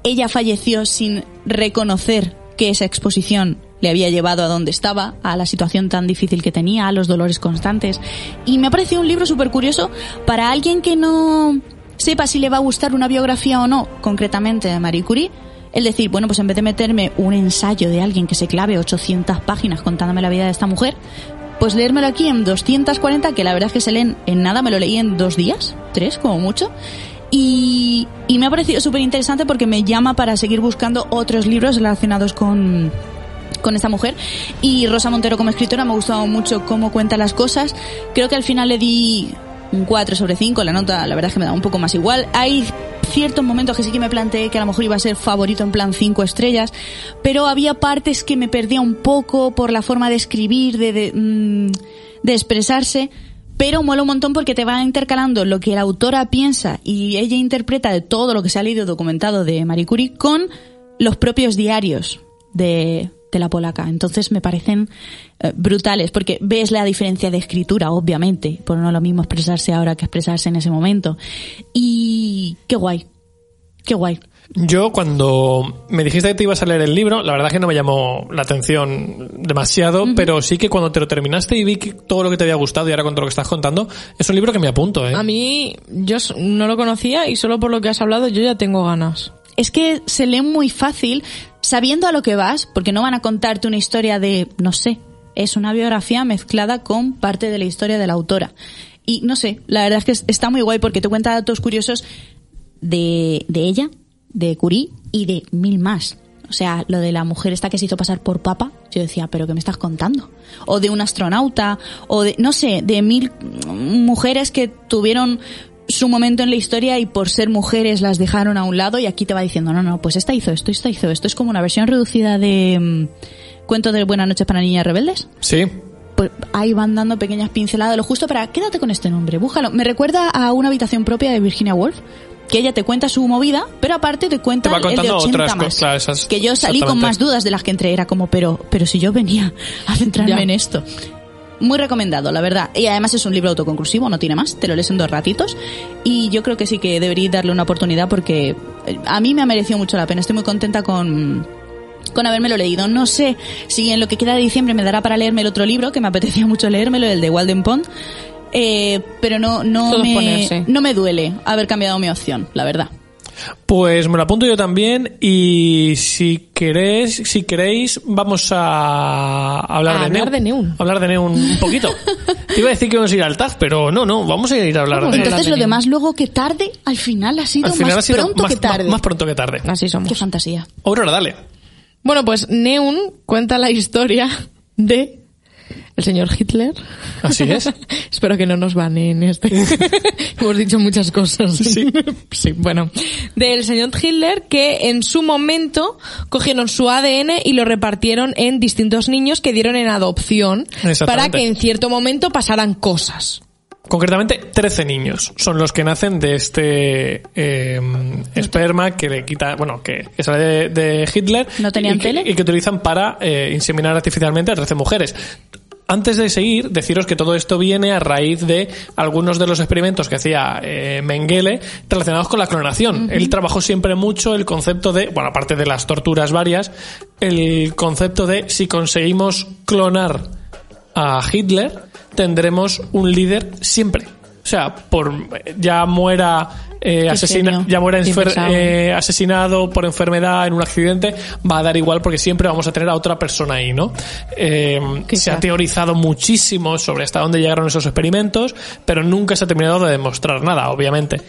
S1: ella falleció sin reconocer que esa exposición le había llevado a donde estaba, a la situación tan difícil que tenía, a los dolores constantes. Y me ha parecido un libro súper curioso para alguien que no sepa si le va a gustar una biografía o no, concretamente de Marie Curie, el decir, bueno, pues en vez de meterme un ensayo de alguien que se clave 800 páginas contándome la vida de esta mujer, pues leérmelo aquí en 240, que la verdad es que se leen en nada, me lo leí en dos días, tres como mucho. Y, y me ha parecido súper interesante porque me llama para seguir buscando otros libros relacionados con, con esta mujer. Y Rosa Montero como escritora me ha gustado mucho cómo cuenta las cosas. Creo que al final le di un 4 sobre 5, la nota la verdad es que me da un poco más igual. Hay ciertos momentos que sí que me planteé que a lo mejor iba a ser favorito en plan 5 estrellas, pero había partes que me perdía un poco por la forma de escribir, de, mm, de expresarse. Pero mola un montón porque te va intercalando lo que la autora piensa y ella interpreta de todo lo que se ha leído documentado de Marie Curie con los propios diarios de, de la polaca. Entonces me parecen eh, brutales porque ves la diferencia de escritura, obviamente, por no lo mismo expresarse ahora que expresarse en ese momento. Y qué guay, qué guay.
S2: Yo cuando me dijiste que te ibas a leer el libro, la verdad es que no me llamó la atención demasiado, pero sí que cuando te lo terminaste y vi que todo lo que te había gustado y ahora con todo lo que estás contando, es un libro que me apunto, ¿eh?
S3: A mí, yo no lo conocía y solo por lo que has hablado yo ya tengo ganas.
S1: Es que se lee muy fácil sabiendo a lo que vas, porque no van a contarte una historia de, no sé, es una biografía mezclada con parte de la historia de la autora. Y no sé, la verdad es que es- está muy guay porque te cuenta datos curiosos de, de ella, de Curie y de mil más. O sea, lo de la mujer esta que se hizo pasar por papa, yo decía, pero ¿qué me estás contando? O de un astronauta, o de, no sé, de mil mujeres que tuvieron su momento en la historia y por ser mujeres las dejaron a un lado y aquí te va diciendo, no, no, pues esta hizo esto, esta hizo esto. Es como una versión reducida de mm, Cuento de Buenas noches para niñas rebeldes.
S2: Sí.
S1: Pues ahí van dando pequeñas pinceladas, lo justo para, quédate con este nombre, búscalo. Me recuerda a una habitación propia de Virginia Woolf, que ella te cuenta su movida, pero aparte te cuenta
S2: Te va
S1: el de
S2: contando
S1: 80
S2: otras
S1: más.
S2: cosas, esas-
S1: que yo salí con más dudas de las que entré, era como, pero, pero si yo venía a centrarme
S3: Ya.
S1: en esto. Muy recomendado, la verdad. Y además es un libro autoconclusivo, no tiene más, te lo lees en dos ratitos. Y yo creo que sí que deberíais darle una oportunidad porque eh, a mí me ha merecido mucho la pena. Estoy muy contenta con, con habérmelo leído. No sé si en lo que queda de diciembre me dará para leerme el otro libro, que me apetecía mucho leérmelo, el de Walden Pond. Eh, pero no, no, me,
S3: ponerse.
S1: no me duele haber cambiado mi opción, la verdad.
S2: Pues me lo apunto yo también y si queréis, si queréis, vamos a hablar,
S3: A
S2: de,
S3: hablar
S2: Neun.
S3: de Neun.
S2: Hablar de Neun un poquito. Te iba a decir que vamos a ir al TAF, pero no, no, vamos a ir a hablar de
S1: Entonces lo demás luego que tarde, al final ha sido
S2: final
S1: más
S2: ha sido
S1: pronto
S2: más,
S1: que tarde.
S2: más- más pronto que tarde.
S3: Así somos.
S1: Qué fantasía.
S2: Aurora, dale.
S3: Bueno, pues Neun cuenta la historia de el señor Hitler.
S2: Así es.
S3: Espero que no nos baneen este. Hemos dicho muchas cosas.
S2: Sí.
S3: sí, bueno. Del señor Hitler que en su momento cogieron su ADN y lo repartieron en distintos niños que dieron en adopción para que en cierto momento pasaran cosas.
S2: Concretamente, 13 niños son los que nacen de este eh, esperma que le quita, bueno, que, que sale de, de Hitler.
S1: ¿No tenían
S2: y
S1: tele?
S2: Y que utilizan para eh, inseminar artificialmente a 13 mujeres. Antes de seguir, deciros que todo esto viene a raíz de algunos de los experimentos que hacía eh, Mengele relacionados con la clonación. Él trabajó siempre mucho el concepto de, bueno, aparte de las torturas varias, el concepto de si conseguimos clonar a Hitler, tendremos un líder siempre. O sea, por ya muera eh, asesina- ya muera enfer- eh, asesinado por enfermedad en un accidente, va a dar igual porque siempre vamos a tener a otra persona ahí, ¿no? Eh, se ha teorizado muchísimo sobre hasta dónde llegaron esos experimentos, pero nunca se ha terminado de demostrar nada, obviamente.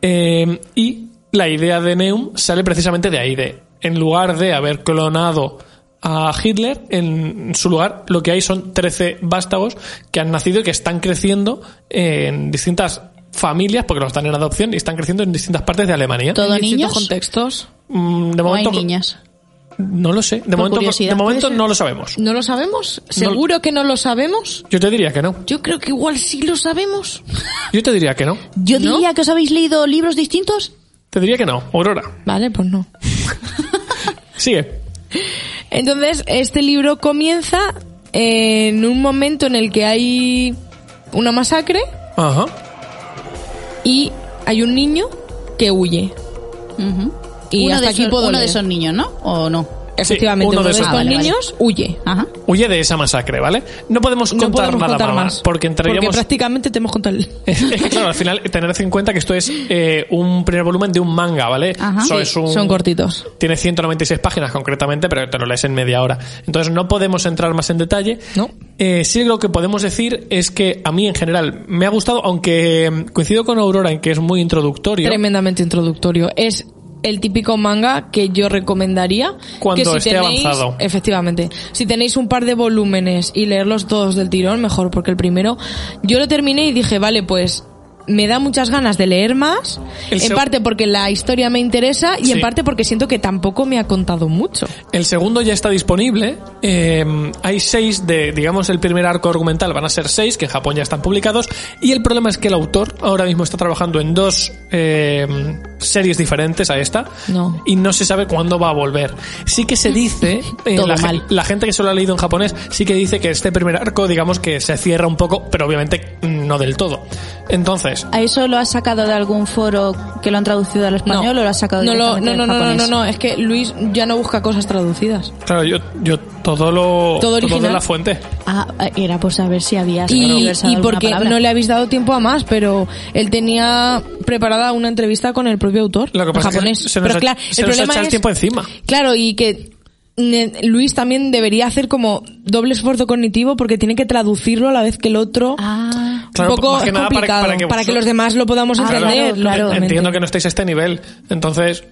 S2: Eh, y la idea de Neum sale precisamente de ahí, de en lugar de haber clonado a Hitler, en su lugar lo que hay son 13 vástagos que han nacido y que están creciendo en distintas familias, porque los están en adopción y están creciendo en distintas partes de Alemania.
S1: ¿Todo
S3: En distintos
S1: niños?
S3: contextos.
S2: Mm, De
S1: ¿O hay niñas?
S2: no lo sé. De momento, de momento no lo sabemos.
S3: ¿No lo sabemos? ¿Seguro que no lo sabemos?
S2: Yo te diría que no.
S3: Yo creo que igual sí lo sabemos.
S2: Yo te diría que no.
S1: Yo
S3: ¿No?
S1: diría que os habéis leído libros distintos.
S2: Te diría que no. Aurora.
S3: Vale, pues no.
S2: Sigue.
S3: Entonces, este libro comienza en un momento en el que hay una masacre
S2: Ajá.
S3: y hay un niño que huye.
S1: Ujú.
S3: Y
S1: uno
S3: hasta
S1: de
S3: aquí
S1: esos,
S3: puedo
S1: uno de
S3: leer.
S1: esos niños, ¿no? ¿O no?
S3: Efectivamente,
S2: uno de
S3: estos
S1: niños.
S3: niños huye.
S1: Ajá.
S2: Huye de esa masacre, ¿vale? No podemos
S3: No
S2: contar
S3: podemos
S2: nada
S3: contar
S2: más, porque entraríamos...
S3: Porque prácticamente te hemos contado el...
S2: Es que claro, al final tener en cuenta que esto es eh, un primer volumen de un manga, ¿vale?
S1: Ajá.
S2: Eso
S1: Sí,
S2: es un-
S3: Son cortitos.
S2: Tiene 196 páginas concretamente, pero te lo lees en media hora. Entonces no podemos entrar más en detalle.
S3: No.
S2: Eh, sí lo que podemos decir es que a mí en general me ha gustado, aunque mm, coincido con Aurora en que es muy introductorio.
S3: Tremendamente introductorio. Es el típico manga que yo recomendaría
S2: Cuando
S3: que si
S2: esté
S3: tenéis,
S2: avanzado.
S3: Efectivamente. Si tenéis un par de volúmenes y leerlos todos del tirón, mejor, porque el primero yo lo terminé y dije, vale, pues me da muchas ganas de leer más,
S2: El
S3: en parte porque la historia me interesa y
S2: Sí.
S3: en parte porque siento que tampoco me ha contado mucho.
S2: El segundo ya está disponible. Eh, hay seis de, digamos, el primer arco argumental van a ser seis, que en Japón ya están publicados. Y el problema es que el autor ahora mismo está trabajando en dos eh, series diferentes a esta.
S3: No.
S2: Y no se sabe cuándo va a volver. Sí que se dice, eh,
S1: Todo
S2: la, ge-
S1: mal.
S2: la gente que solo ha leído en japonés, sí que dice que este primer arco, digamos, que se cierra un poco, pero obviamente mm, no del todo. Entonces,
S1: ¿A eso lo has sacado de algún foro que lo han traducido al español o lo has sacado
S3: no, lo-
S1: directamente
S3: no, no,
S1: del
S3: no, no, no, no, es que Luis ya no busca cosas traducidas.
S2: claro, yo, yo todo lo,
S3: Todo
S2: de
S3: original.
S2: la fuente.
S1: Ah, era por saber si habías
S3: Y, y porque
S1: palabra.
S3: no le habéis dado tiempo a más, pero él tenía preparada una entrevista con el propio autor
S2: Lo que
S3: en
S2: pasa
S3: japonés.
S2: es que se nos,
S3: pero
S2: ha-
S3: claro,
S2: se
S3: el
S2: nos
S3: problema
S2: echa el
S3: es,
S2: tiempo encima.
S3: claro, y que Luis también debería hacer como doble esfuerzo cognitivo porque tiene que traducirlo a la vez que el otro.
S1: Ah,
S2: Claro,
S3: un poco
S2: que nada para-
S3: complicado
S2: para que
S3: los demás lo podamos
S1: Ah,
S3: entender.
S1: claro.
S2: Entiendo que no estáis a este nivel. Entonces,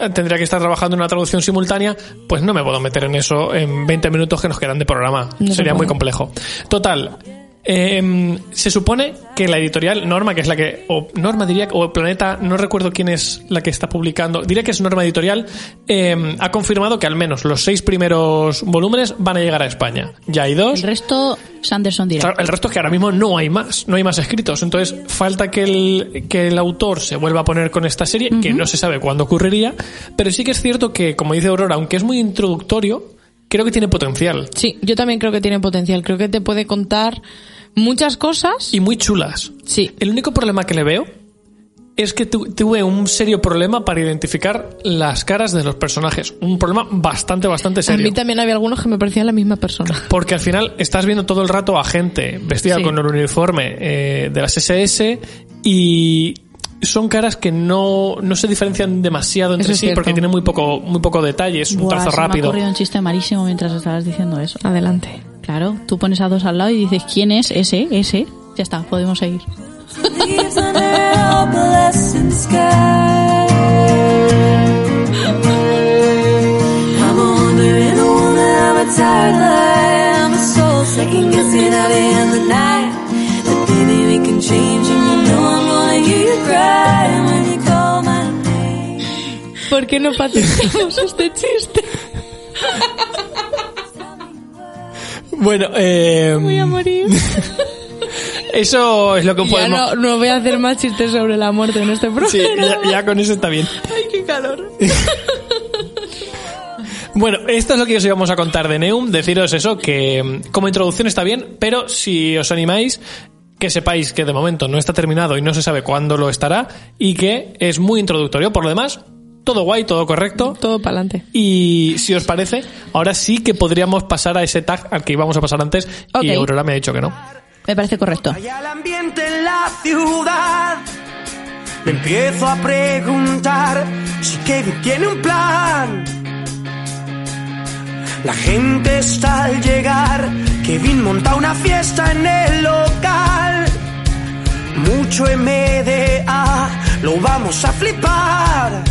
S2: eh, tendría que estar trabajando en una traducción simultánea. Pues no me puedo meter en eso en 20 minutos que nos quedan de programa.
S3: No se
S2: Sería muy complejo. Total. Eh, se supone que la editorial Norma, que es la que, o Norma diría, o Planeta, no recuerdo quién es la que está publicando, diría que es Norma Editorial, eh, ha confirmado que al menos los seis primeros volúmenes van a llegar a España. Ya hay dos.
S1: El resto, Sanderson dirá.
S2: Claro, el resto es que ahora mismo no hay más, no hay más escritos. Entonces, falta que el, que el autor se vuelva a poner con esta serie, que no se sabe cuándo ocurriría, pero sí que es cierto que, como dice Aurora, aunque es muy introductorio, creo que tiene potencial.
S3: Sí, yo también creo que tiene potencial. Creo que te puede contar muchas cosas.
S2: Y muy chulas.
S3: Sí.
S2: El único problema que le veo es que tu- tuve un serio problema para identificar las caras de los personajes. Un problema bastante, bastante
S3: A
S2: serio.
S3: mí también había algunos que me parecían la misma persona.
S2: Porque al final estás viendo todo el rato a gente vestida
S3: Sí.
S2: con el uniforme eh, de las SS y son caras que no, no se diferencian demasiado entre
S3: Eso
S2: sí
S3: cierto.
S2: porque tienen muy poco, muy poco detalle, es un
S1: Buah,
S2: trazo
S1: se Me ha
S2: rápido.
S1: ocurrido un chiste malísimo mientras estabas diciendo eso.
S3: Adelante.
S1: Claro, tú pones a dos al lado y dices, ¿quién es ese? Ese. Ya está, podemos seguir.
S3: ¿Por qué no patenteamos este chiste?
S2: Bueno, eh,
S3: Voy a morir.
S2: eso es lo que
S3: Ya
S2: podemos...
S3: no, no voy a hacer más chistes sobre la muerte en este programa.
S2: Sí, ya, ya con eso está bien.
S3: Ay, qué calor.
S2: Bueno, esto es lo que os íbamos a contar de Neum. Deciros eso, que mm, como introducción está bien, pero si os animáis, que sepáis que de momento no está terminado y no se sabe cuándo lo estará y que es muy introductorio. Por lo demás, todo guay, todo correcto.
S3: Todo para adelante.
S2: Y si os parece, ahora sí que podríamos pasar a ese tag al que íbamos a pasar antes
S1: Ok.
S2: y Aurora me ha dicho que no.
S1: Me parece correcto.
S5: Hay al ambiente en la ciudad. Me empiezo a preguntar si Kevin tiene un plan. La gente está al llegar. Kevin monta una fiesta en el local. Mucho MDA, lo vamos a flipar.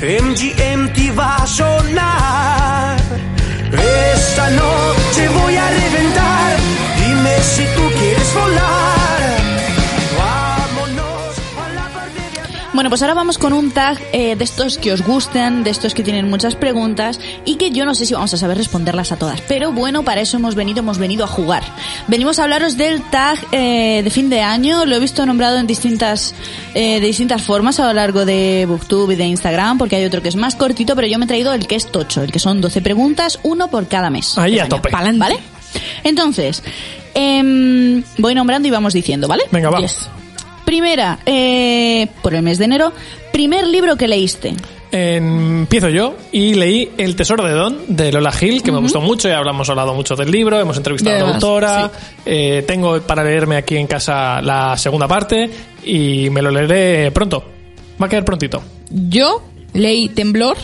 S5: MGMT va a sonar. Esta noche voy a reventar. Dime si tú quieres volar.
S1: Bueno, pues ahora vamos con un tag eh, de estos que os gusten, de estos que tienen muchas preguntas y que yo no sé si vamos a saber responderlas a todas. Pero bueno, para eso hemos venido, hemos venido a jugar. Venimos a hablaros del tag eh, de fin de año. Lo he visto nombrado en distintas, eh, de distintas formas a lo largo de Booktube y de Instagram, porque hay otro que es más cortito, pero yo me he traído el que es tocho, el que son 12 preguntas, uno por cada mes.
S2: Ahí a
S1: año.
S2: tope.
S1: Pa'lante. ¿Vale? Entonces, em, voy nombrando y vamos diciendo, ¿vale?
S2: Venga, va.
S1: Yes. Primera, eh, por el mes de enero, primer libro que leíste.
S2: Empiezo yo y leí El Tesoro de Don de Lola Gil, que me gustó mucho, ya hablamos hablado mucho del libro, hemos entrevistado a la autora, eh, tengo para leerme aquí en casa la segunda parte y me lo leeré pronto. Va a quedar prontito.
S3: Yo leí Temblor,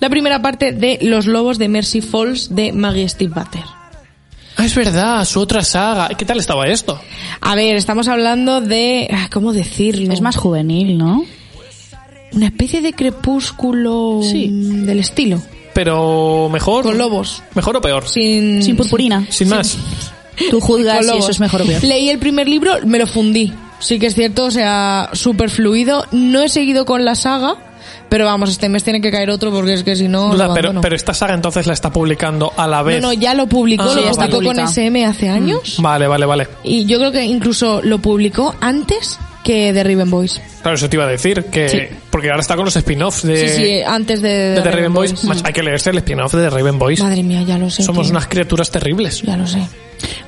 S3: la primera parte de Los Lobos de Mercy Falls de Maggie Steve Butter.
S2: Ah, es verdad, su otra saga. ¿Qué tal estaba esto?
S3: A ver, estamos hablando de... ah, ¿Cómo decirlo?
S1: Es más juvenil, ¿no?
S3: Una especie de crepúsculo
S1: Sí.
S3: del estilo.
S2: Pero mejor.
S3: Con lobos.
S2: ¿Mejor o peor?
S3: Sin,
S1: Sin purpurina.
S2: Sin más.
S1: Tú juzgas si
S3: lobos.
S1: eso es mejor o peor.
S3: Leí el primer libro, me lo fundí. Sí que es cierto, o sea, súper fluido. No he seguido con la saga, pero vamos, este mes tiene que caer otro porque es que si no...
S2: La- pero, esta saga entonces la está publicando a la vez.
S3: no, ya lo publicó,
S2: Ah,
S3: lo
S2: ya
S3: publicó con. SM hace años.
S2: Vale, vale, vale.
S3: Y yo creo que incluso lo publicó antes que de Riven Boys.
S2: Claro, eso te iba a decir, que
S3: Sí.
S2: porque ahora está con los spin-offs de,
S3: sí, sí, antes de,
S2: de The Raven Boys. Macho, Hay que leerse el spin-off de The Raven Boys.
S3: Madre mía, ya lo sé.
S2: Somos
S3: tío.
S2: unas criaturas terribles.
S3: Ya lo sé.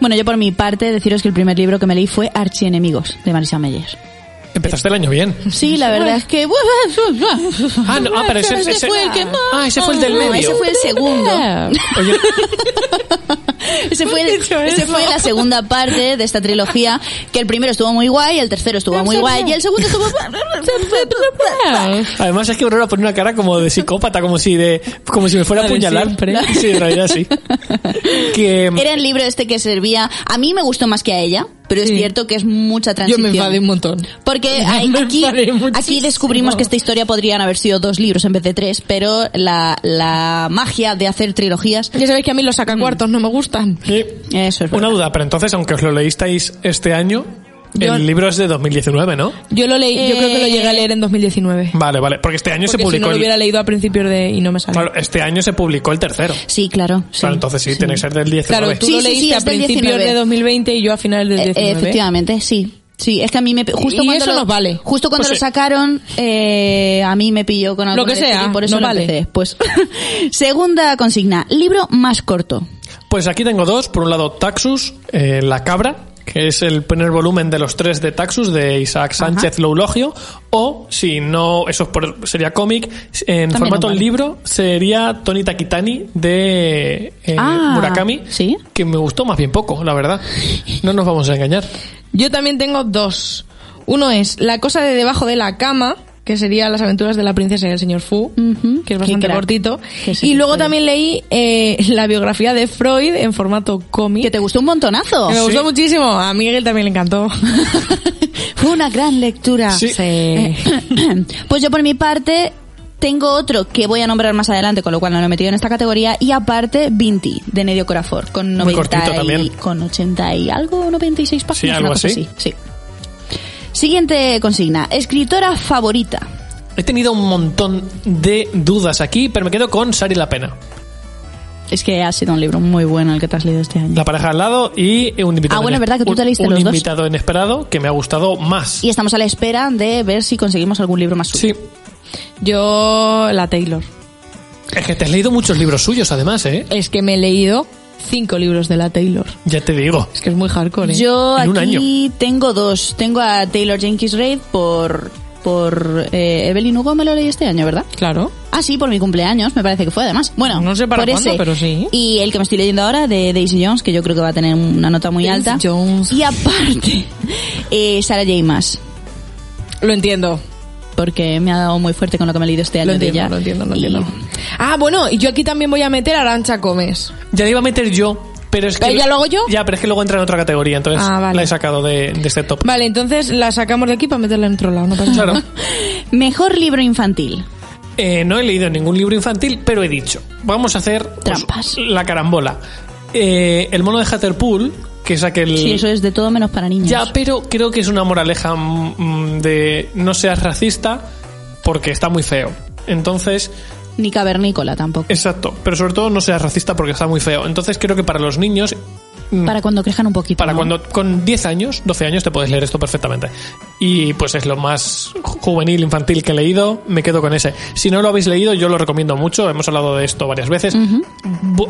S1: Bueno, yo por mi parte deciros que el primer libro que me leí fue Archienemigos, de Marisa Meyer.
S2: Empezaste el año bien.
S1: Sí, la verdad es que...
S2: Ah, no, ah, pero ese,
S1: Ese
S2: ese-
S1: fue el que-
S2: ah, ese fue el del
S1: No,
S2: medio.
S1: ese fue el segundo.
S2: Oye,
S1: Ese fue,
S3: dicho
S1: ese fue la segunda parte de esta trilogía, que el primero estuvo muy guay, el tercero estuvo muy guay y el segundo estuvo...
S2: además es que Aurora pone una cara como de psicópata, como si de, como si me fuera a apuñalar. Sí, en realidad sí. Que
S1: Era el libro este que servía... A mí me gustó más que a ella, pero es
S3: Sí.
S1: cierto que es mucha
S3: Yo
S1: transición.
S3: me enfadé un montón.
S1: Porque
S3: Yo
S1: hay- aquí, descubrimos que esta historia podrían haber sido dos libros en vez de tres, pero la, la magia de hacer trilogías,
S3: Ya sabéis que a mí los sacacuartos no me gustan.
S2: Y
S1: eso es
S2: una
S1: verdad.
S2: duda, pero entonces, aunque os lo leísteis este año,
S3: Yo-
S2: el libro es de 2019, ¿no?
S3: Yo lo leí, yo creo que lo llegué a
S1: Eh,
S3: leer en 2019.
S2: Vale, vale, porque este año se
S3: Porque si
S2: publicó
S3: no lo hubiera leído a principios de y no me sale.
S2: Claro, este año se publicó el tercero.
S1: Sí, claro. sí,
S2: Claro, entonces sí, tiene que ser del 19.
S3: Claro, tú
S1: Sí,
S3: lo
S1: sí, sí,
S3: leíste a principios
S1: 19.
S3: de 2020 y yo a finales del
S1: Eh,
S3: 19.
S1: efectivamente, sí. Sí, es que a mí me justo
S3: Y
S1: cuando
S3: eso
S1: lo,
S3: nos vale.
S1: Justo cuando
S2: Pues
S1: lo
S2: sí.
S1: sacaron, eh, a mí me pilló con algo
S3: Lo que sea,
S1: y por eso lo
S3: vale.
S1: empecé. Pues segunda consigna, libro más corto.
S2: Pues aquí tengo dos. Por un lado, Taxus, eh, La Cabra, que es el primer volumen de los tres de Taxus de Isaac Sánchez Loulogio. O, si no, eso sería cómic, en
S1: También
S2: formato
S1: vale.
S2: libro sería Tony Takitani de eh,
S1: Ah,
S2: Murakami.
S1: ¿sí?
S2: Que me gustó más bien poco, la verdad. No nos vamos a engañar.
S3: Yo también tengo dos. Uno es La cosa de debajo de la cama, que sería Las aventuras de la princesa y el señor Fu, que es bastante cortito. Y luego también leí eh, la biografía de Freud en formato cómic.
S1: Que te gustó un montonazo.
S3: que me gustó muchísimo. A Miguel también le encantó.
S1: Fue una gran lectura.
S2: Sí.
S3: Sí.
S1: pues yo por mi parte tengo otro que voy a nombrar más adelante, con lo cual no lo he metido en esta categoría. Y aparte, Vinti, de Nedio Corafor, con
S2: Muy
S1: 90
S2: cortito
S1: y-
S2: también.
S1: con 80 y algo, 96 páginas.
S2: Sí, algo
S1: una cosa
S2: así.
S1: Sí. Siguiente consigna. Escritora favorita.
S2: He tenido un montón de dudas aquí, pero me quedo con Sari la Pena.
S1: Es que ha sido un libro muy bueno el que te has leído este año.
S2: La pareja al lado y un invitado.
S1: Ah, bueno, verdad que tú te
S2: un-
S1: leíste
S2: un
S1: los dos.
S2: invitado inesperado que me ha gustado más.
S1: Y estamos a la espera de ver si conseguimos algún libro más suyo.
S2: Sí.
S3: Yo, la Taylor.
S2: Es que te has leído muchos libros suyos, además, ¿eh?
S3: Es que me he leído cinco libros de la Taylor.
S2: Ya te digo.
S3: Es que es muy hardcore. ¿eh?
S1: Yo
S2: En un
S1: aquí tengo dos. Tengo a Taylor Jenkins Reid por por eh, Evelyn Hugo me lo leí este año, ¿verdad?
S3: Claro.
S1: Ah, sí, por mi cumpleaños, me parece que fue además. Bueno,
S3: No sé para
S1: por
S3: cuándo,
S1: ese.
S3: pero sí.
S1: Y el que me estoy leyendo ahora de Daisy Jones, que yo creo que va a tener una nota muy
S3: Daisy
S1: alta.
S3: Jones.
S1: Y aparte, eh, Sarah J. Maas,
S3: Lo entiendo.
S1: porque me ha dado muy fuerte con lo que me he leído este año
S3: Lo
S1: de
S3: entiendo,
S1: ella.
S3: lo entiendo, lo
S1: Y-
S3: entiendo. Ah, bueno, y yo aquí también voy a meter a Arancha Gómez.
S2: Ya la iba a meter yo, pero es que...
S3: ¿Pero ya lo hago yo?
S2: Ya, pero es que luego entra en otra categoría, entonces
S3: Ah, vale.
S2: la he sacado de, de este top.
S3: Vale, entonces la sacamos de aquí para meterla en otro lado, no pasa
S2: Claro.
S3: nada.
S1: Mejor libro infantil.
S2: Eh, no he leído ningún libro infantil, pero he dicho, vamos a hacer pues,
S1: Trampas.
S2: la carambola. Eh, el mono de Hatterpool, que es aquel...
S1: Sí, eso es de todo menos para niños.
S2: Ya, pero creo que es una moraleja mm, de no seas racista porque está muy feo. Entonces,
S1: Ni cavernícola tampoco.
S2: exacto, pero sobre todo no seas racista porque está muy feo. Entonces creo que para los niños, mm,
S1: Para cuando crezcan un poquito.
S2: para
S1: ¿no?
S2: cuando con 10 años, 12 años te puedes leer esto perfectamente. Y pues es lo más juvenil, infantil que he leído, me quedo con ese. Si no lo habéis leído, yo lo recomiendo mucho, hemos hablado de esto varias veces.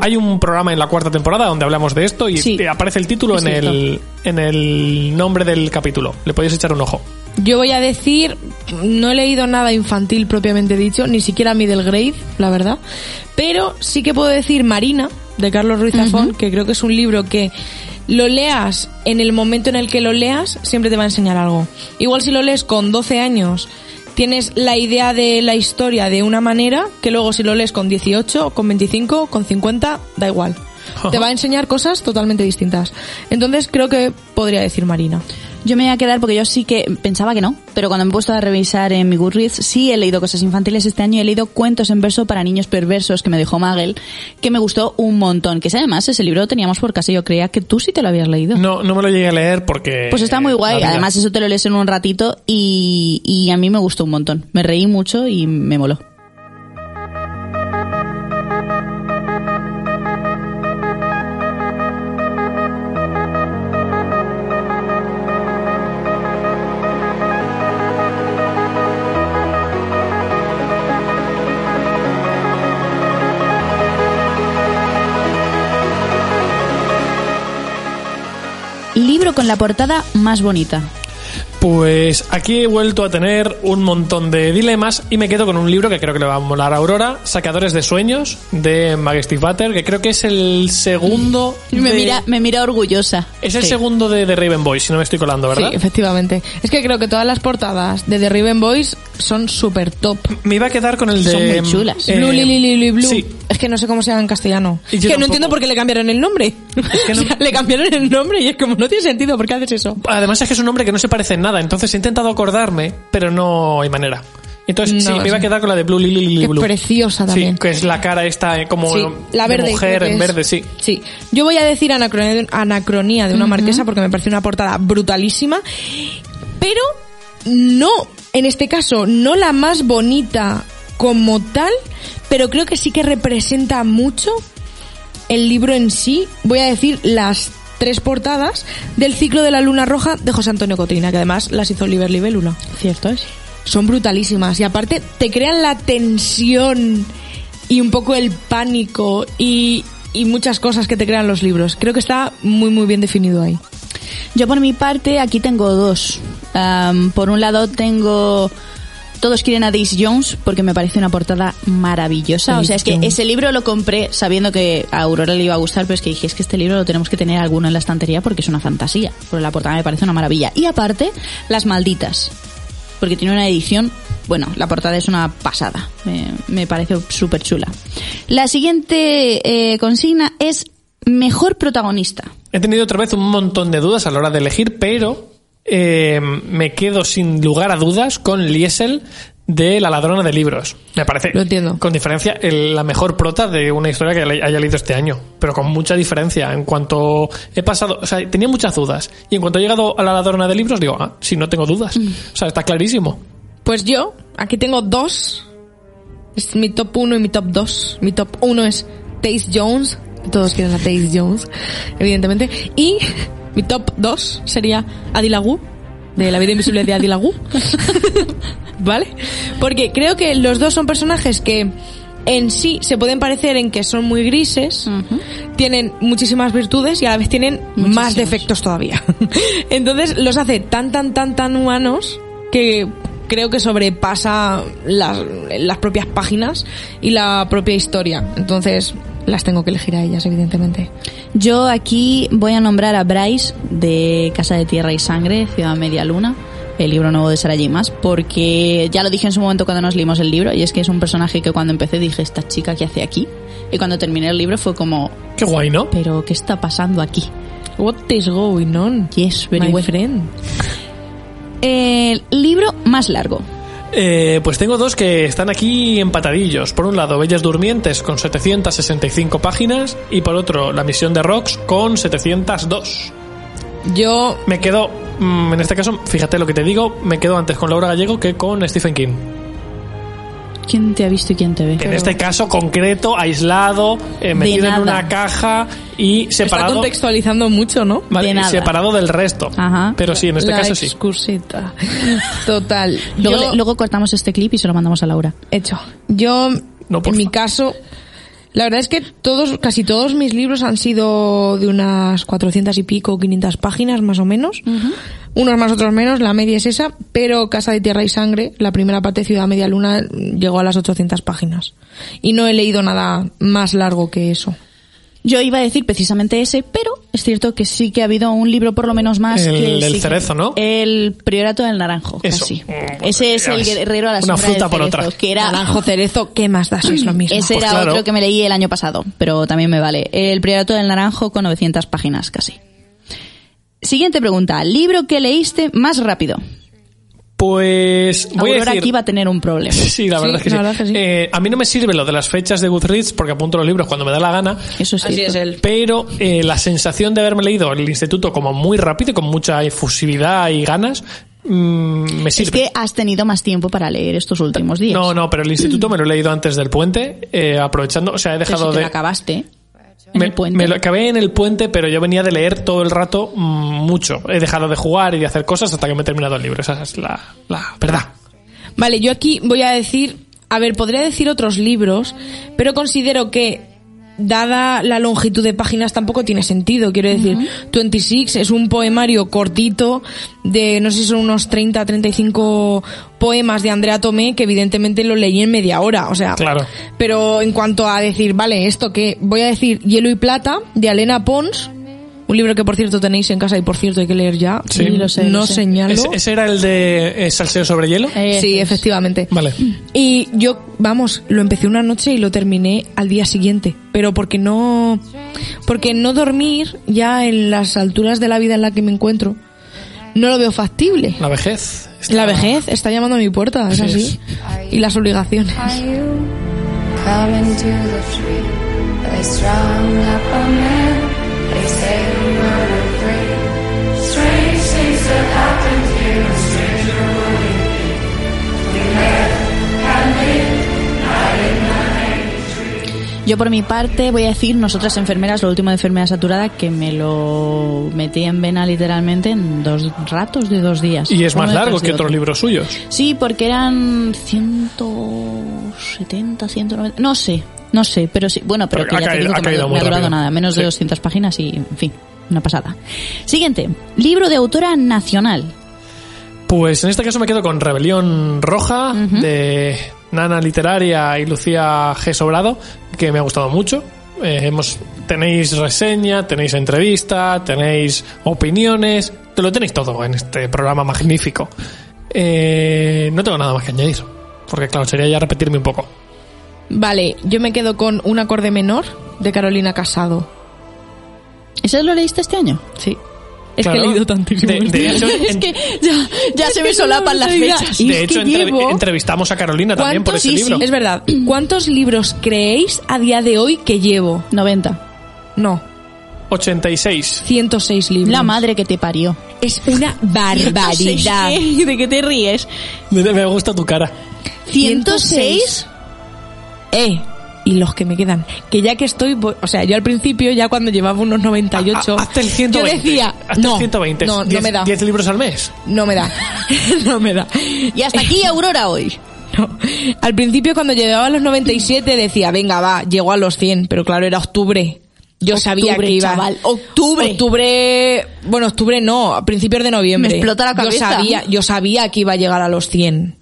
S2: Hay un programa en la cuarta temporada donde hablamos de esto y
S1: Sí.
S2: te aparece el título
S1: Es
S2: en el, en el nombre del capítulo. Le podéis echar un ojo.
S3: Yo voy a decir, no he leído nada infantil propiamente dicho, ni siquiera Middle Grade, la verdad. Pero sí que puedo decir Marina, de Carlos Ruiz Zafón, que creo que es un libro que lo leas en el momento en el que lo leas, siempre te va a enseñar algo. Igual si lo lees con 12 años, tienes la idea de la historia de una manera, que luego si lo lees con 18, con 25, con 50, da igual. Te va a enseñar cosas totalmente distintas. Entonces creo que podría decir Marina.
S1: Yo me voy a quedar porque yo sí que pensaba que no, pero cuando me he puesto a revisar en mi Goodreads, sí he leído cosas infantiles este año y he leído cuentos en verso para niños perversos que me dejó Magel, que me gustó un montón. Que además ese libro lo teníamos por casa y yo creía que tú sí te lo habías leído.
S2: No, no me lo llegué a leer porque...
S1: Pues está muy guay, además eso te lo lees en un ratito y, y a mí me gustó un montón. Me reí mucho y me moló. Con la portada más bonita.
S2: Pues aquí he vuelto a tener un montón de dilemas y me quedo con un libro que creo que le va a molar a Aurora, Sacadores de Sueños, de Steve Butter, que creo que es el segundo...
S1: Me mira, me mira orgullosa.
S2: Es el
S3: Sí.
S2: segundo de, de Raven Boy, si no me estoy colando, ¿verdad?
S3: Sí, efectivamente. Es que creo que todas las portadas de The Riven Boys son súper top.
S2: Me iba a quedar con el de...
S1: Son muy chulas.
S2: eh,
S3: Blue Lily Lily Blue.
S2: Sí,
S3: Es que no sé cómo se llama en castellano.
S2: Y
S3: Es que no entiendo por qué le cambiaron el nombre.
S2: que no-
S3: O sea, le cambiaron el nombre y es como, no tiene sentido, ¿por qué haces eso?
S2: Además es que es un nombre que no se parece en nada, entonces he intentado acordarme, pero no hay manera. Entonces
S3: No,
S2: sí, me iba a quedar con la de Blue Lily Blue.
S3: preciosa también.
S2: Sí, que es la cara esta eh, como
S3: Sí, la
S2: de
S3: verde.
S2: mujer
S3: creo que
S2: en verde, sí.
S3: Sí. Yo voy a decir anacronía, anacronía de una marquesa porque me parece una portada brutalísima. Pero no, en este caso, no la más bonita como tal, pero creo que sí que representa mucho el libro en sí. Voy a decir las tres portadas del ciclo de la luna roja de José Antonio Cotrina, que además las hizo Oliver Libélula.
S1: Cierto es.
S3: Son brutalísimas y aparte te crean la tensión y un poco el pánico y, y muchas cosas que te crean los libros. Creo que está muy muy bien definido ahí.
S1: Yo por mi parte aquí tengo dos. Por un lado tengo Todos quieren a Daisy Jones porque me parece una portada maravillosa. o sea, es que
S3: Jones.
S1: ese libro lo compré sabiendo que a Aurora le iba a gustar, pero es que dije, es que este libro lo tenemos que tener alguno en la estantería porque es una fantasía. Porque la portada me parece una maravilla. Y aparte, Las Malditas. Porque tiene una edición, bueno, la portada es una pasada. Me, me parece súper chula. La siguiente eh, consigna es Mejor protagonista.
S2: He tenido otra vez un montón de dudas a la hora de elegir, pero eh, me quedo sin lugar a dudas con Liesel de La ladrona de libros. Me parece,
S3: Lo entiendo.
S2: con diferencia, el- la mejor prota de una historia que haya leído este año. Pero con mucha diferencia. En cuanto he pasado, o sea, tenía muchas dudas. Y en cuanto he llegado a La ladrona de libros, digo, ah, si no tengo dudas. O sea, está clarísimo.
S3: Pues yo, aquí tengo dos. Es mi top 1 y mi top 2. Mi top 1 es Taze Jones. Todos quieren a Taze Jones, evidentemente. Y mi top 2 sería Adilagu, de La vida invisible de Adilagu. ¿Vale? Porque creo que los dos son personajes que en sí se pueden parecer en que son muy grises, tienen muchísimas virtudes y a la vez tienen más defectos todavía. Entonces los hace tan, tan, tan, tan humanos que creo que sobrepasa las, las propias páginas y la propia historia. Entonces las tengo que elegir a ellas, evidentemente.
S1: Yo aquí voy a nombrar a Bryce de Casa de Tierra y Sangre, Ciudad Media Luna, el libro nuevo de Sarah J. Maas, porque ya lo dije en su momento cuando nos leímos el libro, y es que es un personaje que cuando empecé dije, esta chica, ¿qué hace aquí? Y cuando terminé el libro fue como,
S2: Qué guay, ¿no?
S1: ¿pero qué está pasando aquí?
S3: What is going on?
S1: Yes, very
S3: my
S1: well.
S3: friend?
S1: El libro más largo.
S2: Eh, pues tengo dos que están aquí empatadillos. Por un lado, Bellas Durmientes con 765 páginas y por otro, La Misión de Rocks con 702.
S3: Yo
S2: Me quedo, mm, en este caso, fíjate lo que te digo, me quedo antes con Laura Gallego que con Stephen King.
S1: ¿Quién te ha visto y quién te ve?
S2: En este caso concreto, aislado, eh, metido en una caja y
S3: está
S2: separado,
S3: contextualizando mucho, ¿no?
S2: vale,
S1: de nada.
S2: separado del resto.
S1: Ajá.
S2: Pero sí, en este
S3: La
S2: caso sí.
S3: excusita. Total.
S1: Luego,
S3: Yo-
S1: le- luego cortamos este clip y se lo mandamos a Laura.
S3: Hecho. Yo,
S2: No,
S3: en mi caso, la verdad es que todos, casi todos mis libros han sido de unas 400 y pico, 500 páginas más o menos. Unos más, otros menos, la media es esa, pero Casa de Tierra y Sangre, la primera parte de Ciudad Media Luna, llegó a las 800 páginas. Y no he leído nada más largo que eso.
S1: Yo iba a decir precisamente ese, pero es cierto que sí que ha habido un libro por lo menos más
S2: El-
S1: que
S2: el
S1: sí que-
S2: cerezo, ¿no?
S1: El Priorato del Naranjo,
S2: Eso.
S1: casi.
S2: Mm,
S1: Ese es
S2: ya
S1: el guerrero a la
S2: Una
S1: sombra
S2: fruta
S1: del
S2: por
S1: cerezo,
S2: otra.
S1: que era
S3: Naranjo cerezo, ¿qué más da es lo mismo?
S1: ese
S2: Pues
S1: era
S2: claro.
S1: otro que me leí el año pasado, pero también me vale. El Priorato del Naranjo con 900 páginas casi. Siguiente pregunta, libro que leíste más rápido.
S2: Pues voy a decir...
S1: aquí va a tener un problema.
S2: Sí, la
S3: Sí,
S2: verdad es que sí.
S3: verdad que sí.
S2: Eh, a mí no me sirve lo de las fechas de Goodreads porque apunto los libros cuando me da la gana.
S1: Eso sí.
S3: él.
S2: Pero eh, la sensación de haberme leído el instituto como muy rápido y con mucha efusividad y ganas mm, me
S1: Es
S2: sirve.
S1: que has tenido más tiempo para leer estos últimos días.
S2: No, no, pero el instituto me lo he leído antes del puente, eh, aprovechando, o sea, he
S1: Pero
S2: dejado
S1: si te
S2: de...
S1: lo acabaste. En
S2: me,
S1: el puente.
S2: me lo acabé en el puente, pero yo venía de leer todo el rato mm, mucho. He dejado de jugar y de hacer cosas hasta que me he terminado el libro. Esa es la, la verdad.
S3: Vale, yo aquí voy a decir, a ver, podría decir otros libros, pero considero que dada la longitud de páginas tampoco tiene sentido. Quiero decir, 26 es un poemario cortito de, no sé si son unos 30, 35 poemas de Andrea Tomé que evidentemente lo leí en media hora. O sea,
S2: Claro.
S3: pero en cuanto a decir, vale, esto que voy a decir Hielo y Plata de Alena Pons, un libro que por cierto tenéis en casa y por cierto hay que leer ya.
S2: Sí,
S1: lo sé,
S3: no
S1: lo sé.
S3: señalo.
S2: ¿Ese, ese era el de eh, Salseo sobre hielo?
S1: Eh,
S3: Sí,
S1: es-
S3: efectivamente.
S2: Vale.
S3: Y yo, vamos, lo empecé una noche y lo terminé al día siguiente. Pero porque no, porque no dormir ya en las alturas de la vida en la que me encuentro, no lo veo factible.
S2: La vejez. Está-
S3: La vejez está llamando a mi puerta, es
S2: Sí,
S3: así.
S2: es.
S3: Y las obligaciones.
S1: Yo por mi parte voy a decir nosotras enfermeras, lo último de enfermedad saturada, que me lo metí en vena literalmente en dos ratos de dos días.
S2: Y es más largo que otros
S1: otro.
S2: libros suyos.
S1: Sí, porque eran 170, 190, no sé, no sé, pero sí, bueno, pero,
S2: Pero
S1: que
S2: ha
S1: ya te digo
S2: ha
S1: que durado nada, menos de
S2: Sí.
S1: 200 páginas y, en fin, una pasada. Siguiente, libro de autora nacional.
S2: Pues en este caso me quedo con Rebelión Roja de Nana Literaria y Lucía G. Sobrado, que me ha gustado mucho. Eh, hemos, tenéis reseña, tenéis entrevista, tenéis opiniones, te lo tenéis todo en este programa magnífico. Eh, no tengo nada más que añadir, porque claro, sería ya repetirme un poco.
S3: Vale, yo me quedo con un acorde menor de Carolina Casado.
S1: ¿Ese lo leíste este año?
S3: Sí. Es
S2: Claro.
S3: que he leído tantísimo.
S2: De, de hecho,
S1: es que ya, ya se me solapan las fechas.
S3: Y
S2: de
S3: es
S2: hecho
S3: que
S2: entre-
S3: llevo-
S2: entrevistamos a Carolina también por
S3: ¿Cuántos-
S2: ese
S3: sí,
S2: libro.
S3: sí, es verdad. ¿Cuántos libros creéis a día de hoy que llevo?
S1: 90.
S3: No,
S2: 86.
S3: 106 libros.
S1: La madre que te parió.
S3: Es una barbaridad.
S1: ¿De qué te ríes?
S2: Me, me gusta tu cara.
S1: 106.
S3: Eh, y los que me quedan. Que ya que estoy, o sea, yo al principio, ya cuando llevaba unos 98,
S2: Ha- Hazte el 120.
S3: yo decía,
S2: Hazte
S3: no,
S2: el 120.
S3: no, no
S2: 10
S3: me da.
S2: 10 libros al mes.
S3: No me da. no me da.
S1: Y hasta aquí Aurora hoy.
S3: No. Al principio cuando llegaba a los 97 decía, venga, va, llego a los 100, pero claro, era octubre. Yo sabía
S1: Octubre,
S3: que iba.
S1: chaval, octubre.
S3: Octubre, bueno, octubre no, a principios de noviembre.
S1: Me explota la cabeza.
S3: Yo sabía, yo sabía que iba a llegar a los 100.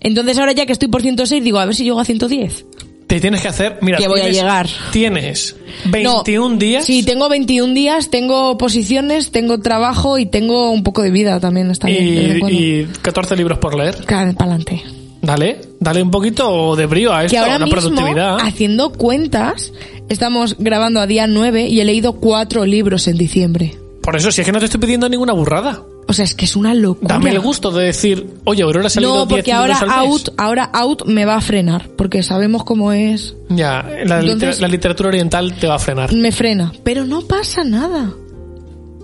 S3: Entonces ahora ya que estoy por 106 digo, a ver si llego a 110.
S2: Te tienes que hacer. Mira,
S3: Que voy a
S2: tienes-
S3: llegar.
S2: Tienes
S3: No,
S2: 21 días.
S3: Sí, tengo 21 días, tengo posiciones, tengo trabajo y tengo un poco de vida también. Está bien.
S2: y,
S3: cuando.
S2: y 14 libros por leer.
S3: Claro, pa'lante.
S2: Dale, dale un poquito de brío a esto,
S3: que ahora
S2: una
S3: mismo,
S2: productividad.
S3: haciendo cuentas, estamos grabando a día 9 y he leído cuatro libros en diciembre.
S2: Por eso, si es que no te estoy pidiendo ninguna burrada.
S3: O sea, es que es una locura.
S2: Dame el gusto de decir, oye, Aurora ha salido
S3: No,
S2: 10
S3: porque
S2: libros
S3: ahora
S2: al mes.
S3: out, ahora out me va a frenar, porque sabemos cómo es.
S2: Ya, la,
S3: Entonces-
S2: la literatura oriental te va a frenar.
S3: Me frena, pero no pasa nada.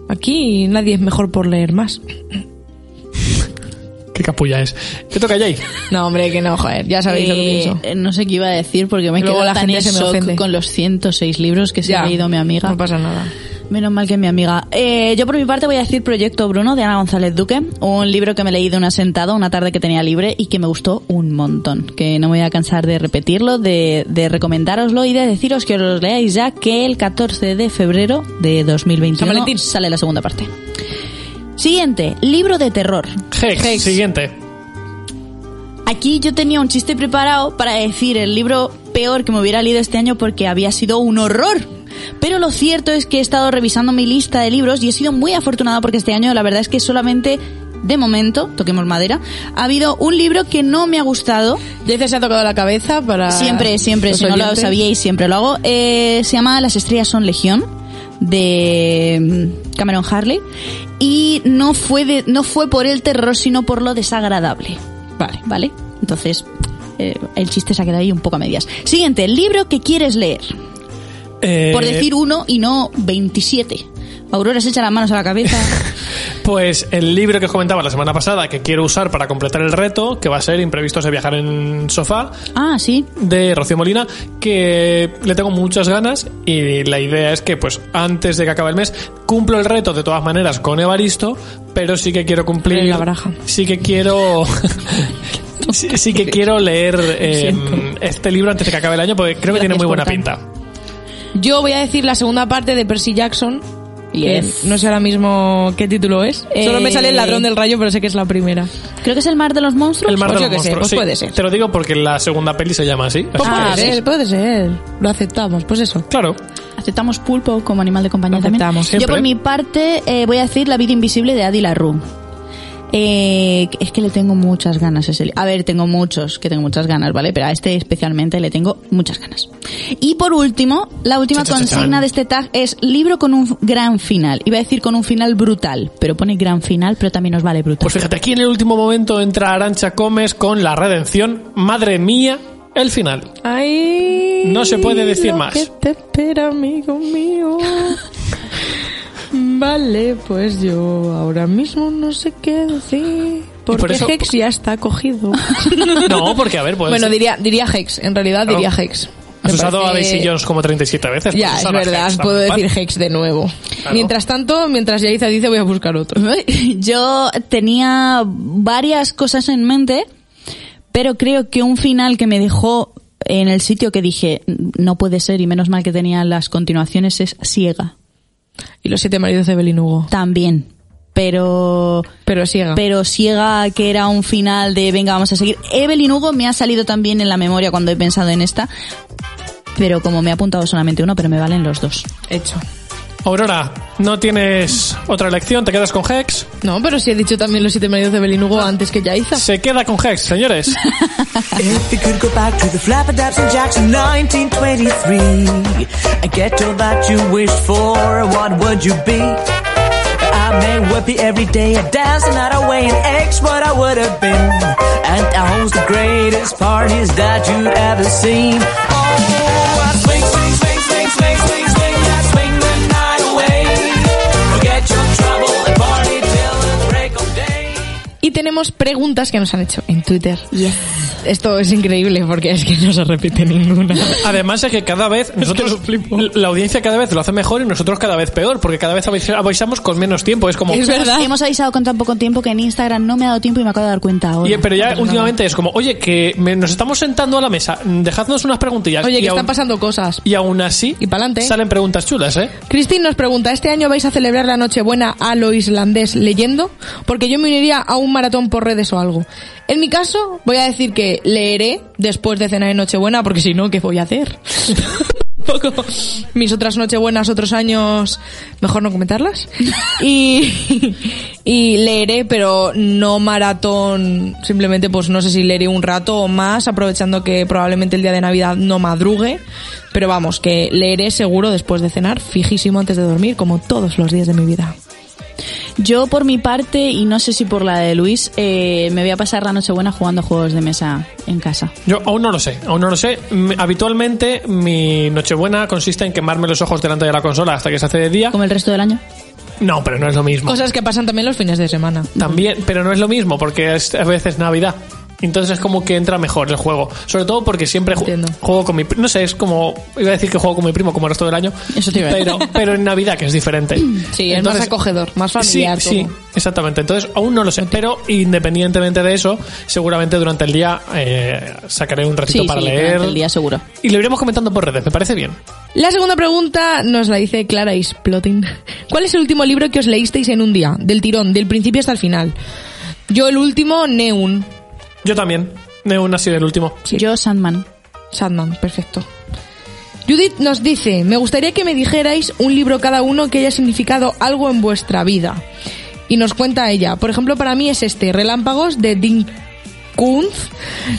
S3: Aquí nadie es mejor por leer más.
S2: Qué capulla es. ¿Qué toca Jay?
S3: No, hombre, que no, joder, ya sabéis lo que
S1: Eh,
S3: pienso.
S1: no sé qué iba a decir porque me quedo
S3: la
S1: tan
S3: gente
S1: en
S3: se me
S1: shock
S3: ofende.
S1: con los 106 libros que se
S3: Ya,
S1: ha leído mi amiga.
S3: No pasa nada.
S1: Menos mal que mi amiga. Eh, yo por mi parte voy a decir Proyecto Bruno de Ana González Duque, un libro que me leí de una sentada una tarde que tenía libre y que me gustó un montón. Que no me voy a cansar de repetirlo, de, de recomendároslo y de deciros que os lo leáis ya que el 14 de febrero de 2021
S3: San Valentín.
S1: sale la segunda parte. Siguiente, libro de terror.
S2: Hex,
S3: Hex.
S2: siguiente.
S1: Aquí yo tenía un chiste preparado para decir el libro peor que me hubiera leído este año porque había sido un horror. Pero lo cierto es que he estado revisando mi lista de libros y he sido muy afortunada porque este año la verdad es que solamente, de momento, toquemos madera, ha habido un libro que no me ha gustado.
S3: Jefe se ha tocado la cabeza para...
S1: Siempre, siempre, si no lo sabíais, siempre lo hago. Eh, se llama Las estrellas son legión de mm, Cameron Harley y no fue de, no fue por el terror sino por lo desagradable.
S3: Vale.
S1: ¿Vale? Entonces, eh, el chiste se ha quedado ahí un poco a medias. Siguiente, libro que quieres leer.
S2: Eh,
S1: Por decir uno y no 27. Aurora se echa las manos a la cabeza.
S2: Pues el libro que os comentaba la semana pasada que quiero usar para completar el reto, que va a ser Imprevistos de viajar en sofá,
S1: ah, sí.
S2: de Rocío Molina, que le tengo muchas ganas y la idea es que pues antes de que acabe el mes cumplo el reto de todas maneras con Evaristo, pero sí que quiero cumplir
S3: la baraja.
S2: sí que quiero sí, sí que quiero leer eh, este libro antes de que acabe el año porque creo que tiene muy buena pinta.
S3: Yo voy a decir la segunda parte de Percy Jackson. que
S1: Yes.
S3: no sé ahora mismo qué título es. Solo me sale el
S1: Eh,
S3: ladrón del rayo, pero sé que es la primera.
S1: Creo que es el mar de los monstruos.
S2: El mar
S3: Pues
S2: de
S3: yo
S2: los
S3: que sé,
S2: monstruos.
S3: pues
S2: sí.
S3: puede ser.
S2: Te lo digo porque la segunda peli se llama así.
S3: Pues
S2: así
S1: Ah,
S3: puede ser, puede ser. Lo aceptamos, pues eso.
S2: Claro.
S1: Aceptamos pulpo como animal de compañía
S3: Lo
S1: también.
S3: aceptamos,
S1: Yo
S2: siempre.
S1: por mi parte eh, voy a decir La vida invisible de Adi Larue. Eh, es que le tengo muchas ganas a ese A ver, tengo muchos, que tengo muchas ganas, ¿vale? Pero a este especialmente le tengo muchas ganas. Y por último, la última consigna de este tag es libro con un gran final. Iba a decir con un final brutal, pero pone gran final, pero también nos vale brutal.
S2: Pues fíjate, aquí en el último momento entra Arancha Comes con la redención. Madre mía, el final.
S3: Ay,
S2: No se puede decir
S3: lo
S2: más.
S3: que te espera, amigo mío. vale, pues yo ahora mismo no sé qué decir.
S2: por
S3: Porque
S2: eso-
S3: Hex ya está cogido.
S2: No, porque a ver, pues.
S3: bueno, diría, diría Hex, en realidad diría Hex.
S2: Has usado a Daisy Jones como 37 veces.
S3: Ya,
S2: pues
S3: es verdad,
S2: Hex
S3: puedo decir. Hex de nuevo.
S2: Claro.
S3: Mientras tanto, mientras Yaiza dice, voy a buscar otro.
S1: Yo tenía varias cosas en mente, pero creo que un final que me dejó en el sitio que dije no puede ser y menos mal que tenía las continuaciones es ciega
S3: Y los siete maridos de Evelyn Hugo.
S1: también pero
S3: Pero ciega.
S1: pero ciega que era un final de venga vamos a seguir Evelyn Hugo me ha salido también en la memoria cuando he pensado en esta pero como me ha apuntado solamente uno pero me valen los dos
S3: Hecho.
S2: Aurora, no tienes otra elección, te quedas con Hex.
S3: No, pero sí he dicho también los siete maridos de Evelyn Hugo antes que Yaiza.
S2: Se queda con Hex, señores.
S6: If you could go back to the Flapperdaps in Jackson 1923 and get all that you wished for, what would you be? I may well be every day a dancing out away in X what I would have been. And I host the greatest parties that you'd ever seen. Oh,
S3: tenemos preguntas que nos han hecho en Twitter. Esto es increíble porque es que no se repite ninguna.
S2: Además es que cada vez nosotros la audiencia cada vez lo hace mejor y nosotros cada vez peor, porque cada vez avis- avisamos con menos tiempo. Es como
S3: Es verdad.
S1: hemos avisado con tan poco tiempo que en Instagram no me ha dado tiempo y me acabo de dar cuenta ahora
S2: Y- pero ya
S1: Perdona.
S2: últimamente es como, oye, que me- nos estamos sentando a la mesa, dejadnos unas preguntillas.
S3: Oye,
S2: y
S3: que
S2: aún,
S3: están pasando cosas.
S2: Y aún así,
S3: Y pa'lante.
S2: salen preguntas chulas, ¿eh?
S3: Cristín nos pregunta, ¿este año vais a celebrar la Nochebuena a lo islandés leyendo? Porque yo me uniría a un maratón por redes o algo. En mi caso, voy a decir que leeré después de cenar en Nochebuena, porque si no, ¿qué voy a hacer? Poco mis otras Nochebuenas, otros años, mejor no comentarlas. Y, y leeré, pero no maratón, simplemente pues no sé si leeré un rato o más, aprovechando que probablemente el día de Navidad no madrugue. Pero vamos, que leeré seguro después de cenar, fijísimo antes de dormir, como todos los días de mi vida.
S1: Yo por mi parte, y no sé si por la de Luis, eh, me voy a pasar la Nochebuena jugando juegos de mesa en casa.
S2: Yo aún no lo sé, aún no lo sé. Mm, Habitualmente mi Nochebuena consiste en quemarme los ojos delante de la consola hasta que se hace de día.
S1: Como el resto del año.
S2: No, pero no es lo mismo.
S3: Cosas que pasan también los fines de semana.
S2: También, pero no es lo mismo porque es a veces Navidad. Entonces es como que entra mejor el juego. Sobre todo porque siempre ju-
S3: Entiendo.
S2: juego con mi pri- No sé, es como... Iba a decir que juego con mi primo como el resto del año.
S1: Eso te iba a decir.
S2: pero, pero en Navidad, que es diferente.
S3: Sí, es más acogedor, más familiar
S2: Sí, sí, exactamente. Entonces aún no lo sé. Pero independientemente de eso, seguramente durante el día eh, sacaré un ratito
S1: Sí,
S2: para
S1: sí,
S2: leer.
S1: durante el día seguro.
S2: Y lo iremos comentando por redes, me parece bien.
S3: La segunda pregunta nos la dice Clara Isplotting. ¿Cuál es el último libro que os leísteis en un día? Del tirón, del principio hasta el final. Yo el último, Neun.
S2: Yo también. Neun ha sido el último.
S1: Yo, Sandman.
S3: Sandman, perfecto. Judith nos dice, me gustaría que me dijerais un libro cada uno que haya significado algo en vuestra vida. Y nos cuenta ella, por ejemplo, para mí es este, Relámpagos de Dean Kuntz.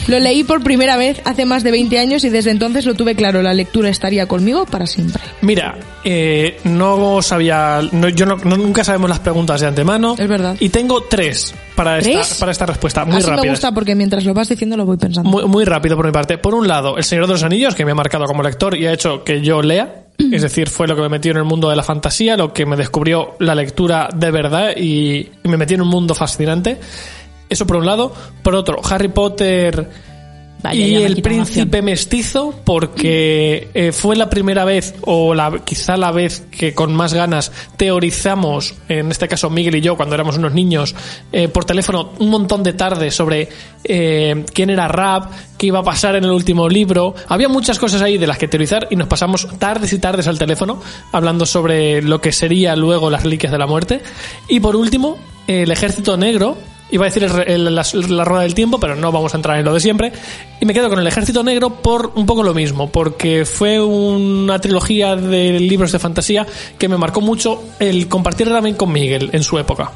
S3: Lo leí por primera vez hace más de 20 años y desde entonces lo tuve claro, la lectura estaría conmigo para siempre.
S2: Mira, eh, no sabía, no- yo no, no- nunca sabemos las preguntas de antemano.
S3: Es verdad.
S2: Y tengo tres para
S3: ¿Tres?
S2: esta, para esta respuesta, muy
S3: Así me
S2: rápidas.
S3: gusta porque mientras lo vas diciendo lo voy pensando.
S2: Muy, muy rápido por mi parte. Por un lado, El Señor de los Anillos, que me ha marcado como lector y ha hecho que yo lea. Es decir, fue lo que me metió en el mundo de la fantasía, lo que me descubrió la lectura de verdad y me metió en un mundo fascinante. Eso por un lado. Por otro, Harry Potter
S1: Vaya,
S2: y el príncipe mestizo porque eh, fue la primera vez o la, quizá la vez que con más ganas teorizamos, en este caso Miguel y yo cuando éramos unos niños, eh, por teléfono un montón de tardes sobre eh, quién era Rap, qué iba a pasar en el último libro. Había muchas cosas ahí de las que teorizar y nos pasamos tardes y tardes al teléfono hablando sobre lo que sería luego las reliquias de la muerte. Y por último, el ejército negro Iba a decir el el- la, la rueda del tiempo, pero no vamos a entrar en lo de siempre. Y me quedo con el Ejército Negro por un poco lo mismo, porque fue una trilogía de libros de fantasía que me marcó mucho el compartir también con Miguel en su época.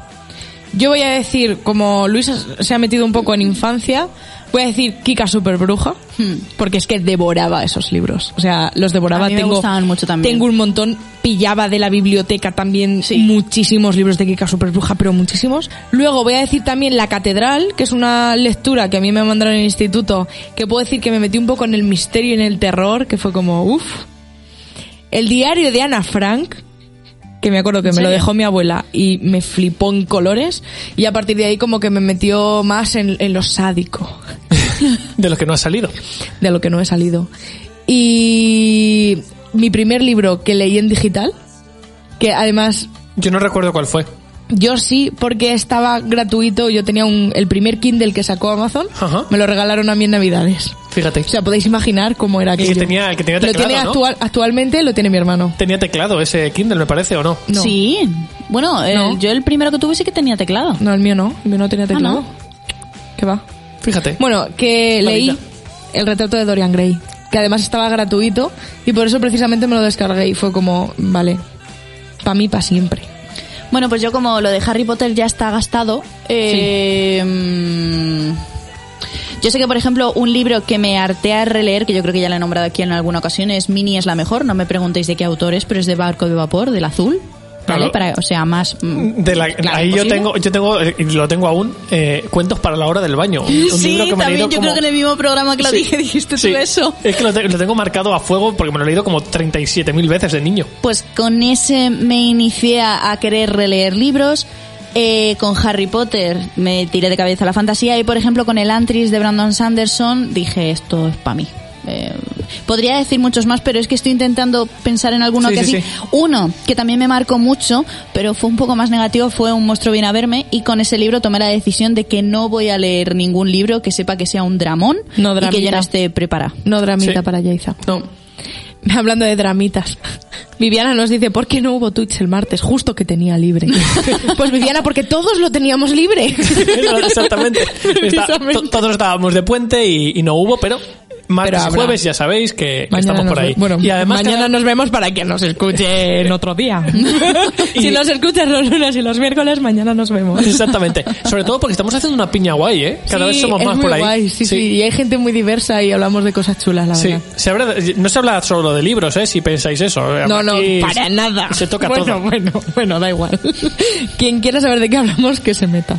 S3: Yo voy a decir, como Luis se ha metido un poco en infancia, voy a decir Kika Super Bruja, porque es que devoraba esos libros. O sea, los devoraba.
S1: A mí me
S3: tengo,
S1: gustaban mucho también.
S3: Tengo un montón, pillaba de la biblioteca también muchísimos libros de Kika Super Bruja, pero muchísimos. Luego voy a decir también La Catedral, que es una lectura que a mí me mandaron en el instituto, que puedo decir que me metí un poco en el misterio y en el terror, que fue como, uff. El diario de Ana Frank, que me acuerdo que me lo dejó mi abuela y me flipó en colores y a partir de ahí como que me metió más en, en lo sádico
S2: De los que no ha salido.
S3: de lo que no he salido. Y mi primer libro que leí en digital, que además
S2: Yo no recuerdo cuál fue.
S3: Yo sí, porque estaba gratuito, yo tenía un, el primer Kindle que sacó Amazon,
S2: Ajá.
S3: me lo regalaron a mí en Navidades.
S2: Fíjate.
S3: O sea, podéis imaginar cómo era
S2: que tenía- que tenía
S3: lo
S2: teclado,
S3: tiene
S2: ¿no?
S3: actual, actualmente lo tiene mi hermano.
S2: Tenía teclado ese Kindle, me parece, ¿o no?
S3: No.
S1: Sí. Bueno, el-
S3: No.
S1: yo el primero que tuve sí que tenía teclado.
S3: No, el mío no, el mío no tenía teclado.
S1: no.
S3: ¿Qué va?
S2: Fíjate.
S3: Bueno, que leí el retrato de Dorian Gray, que además estaba gratuito y por eso precisamente me lo descargué y fue como, vale, para mí para siempre.
S1: Bueno, pues yo como lo de Harry Potter ya está gastado, eh, yo sé que, por ejemplo, un libro que me harté a releer, que yo creo que ya lo he nombrado aquí en alguna ocasión, es Mini es la mejor, no me preguntéis de qué autor es, pero es de Barco de Vapor, del azul, ¿vale?
S2: Claro.
S1: Para, o sea, más... mm,
S2: De la-
S1: claro,
S2: ahí yo tengo, yo tengo, eh, lo tengo aún, eh, cuentos para la hora del baño. Un,
S1: Sí,
S2: libro que me
S1: también yo
S2: como-
S1: creo que en el mismo programa que lo
S2: Sí,
S1: dije dijiste
S2: sí.
S1: tú eso.
S2: Es que lo, te- lo tengo marcado a fuego porque me lo he leído como 37.000 veces de niño.
S1: Pues con ese me inicié a, a querer releer libros. Eh, con Harry Potter me tiré de cabeza a la fantasía y por ejemplo con el Antris de Brandon Sanderson dije esto es para mí. Eh, podría decir muchos más, pero es que estoy intentando pensar en alguno
S2: Sí,
S1: que
S2: sí, sí.
S1: Uno que también me marcó mucho, pero fue un poco más negativo, fue Un monstruo viene a verme y con ese libro tomé la decisión de que no voy a leer ningún libro que sepa que sea un dramón
S3: No,
S1: y que
S3: dramita.
S1: no esté preparada.
S3: No dramita
S2: Sí.
S3: para Yaiza.
S2: No.
S3: Hablando de dramitas. Viviana nos dice, ¿por qué no hubo Twitch el martes? Justo que tenía libre. pues Viviana, porque todos lo teníamos libre.
S2: Exactamente. Está- todos estábamos de puente y, y no hubo, pero martes y jueves ya sabéis que
S3: Mañana
S2: estamos por ahí.
S3: Bueno,
S2: y además
S3: mañana
S2: cada-
S3: nos vemos para que nos escuche en otro día. si
S2: Y-
S3: nos escuchas los lunes y los miércoles, mañana nos vemos.
S2: Exactamente. Sobre todo porque estamos haciendo una piña guay, ¿eh? Cada
S3: Sí,
S2: vez somos
S3: es
S2: más
S3: muy
S2: por ahí.
S3: guay, sí, sí, Y hay gente muy diversa y hablamos de cosas chulas, la
S2: Sí,
S3: verdad.
S2: se habla no se habla solo de libros, ¿eh? Si pensáis eso.
S3: No, no, para nada.
S2: Se toca
S3: bueno,
S2: todo.
S3: Bueno, bueno, da igual. Quien quiera saber de qué hablamos, que se meta.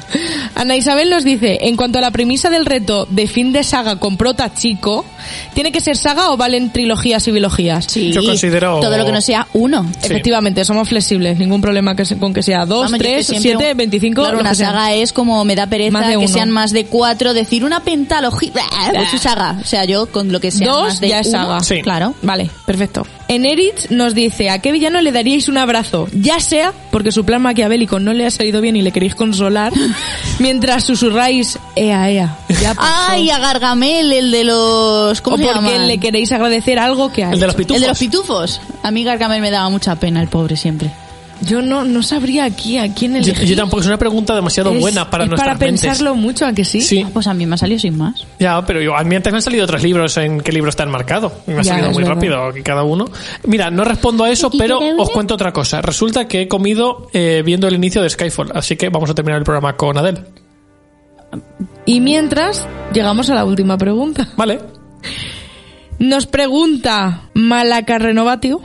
S3: Ana Isabel nos dice, en cuanto a la premisa del reto de fin de saga con prota chico, ¿tiene que ser saga o valen trilogías y bilogías?
S1: Sí,
S2: Yo considero-
S1: todo lo que no sea uno.
S2: Sí.
S3: Efectivamente, somos flexibles, ningún problema que se- con que sea dos,
S1: Vamos, yo que
S3: tres,
S1: siempre-
S3: siete, veinticinco,
S1: Claro,
S3: lo
S1: una
S3: que sea.
S1: saga es como me da pereza
S3: Más de
S1: que
S3: uno.
S1: sean más de cuatro, decir una pentalogía, pues es saga. O sea, yo con lo que sea
S3: Dos
S1: más de
S3: ya es
S1: uno,
S3: saga.
S2: Sí.
S1: claro.
S3: Vale, perfecto. Enerich nos dice, ¿a qué villano le daríais un abrazo? Ya sea porque su plan maquiavélico no le ha salido bien y le queréis consolar, mientras susurráis, ea, ea, ya pasó.
S1: Ay, a Gargamel, el de los... ¿Cómo
S3: o
S1: se
S3: porque
S1: llaman?
S3: le queréis agradecer algo que ha
S2: El de los
S3: hecho.
S2: pitufos.
S1: El de los pitufos. A mí Gargamel me daba mucha pena, el pobre, siempre.
S3: Yo no, no sabría aquí a quién
S2: Yo,
S3: elegir.
S2: yo tampoco, es una pregunta demasiado
S3: Es-
S2: buena para
S3: es
S2: nuestras
S3: para
S2: mentes.
S3: pensarlo mucho, ¿a que sí?
S2: Sí,
S1: Pues a mí me ha salido sin más.
S2: ya, pero yo, a mí antes me han salido otros libros en qué libro está enmarcado. Y me ha
S3: Ya,
S2: salido
S3: es
S2: muy
S3: verdad.
S2: rápido cada uno. Mira, no respondo a eso, pero os cuento otra cosa. Resulta que he comido eh, viendo el inicio de Skyfall, así que vamos a terminar el programa con Adele.
S3: Y mientras, llegamos a la última pregunta.
S2: ¿Vale?
S3: Nos pregunta Malaca Renovatio,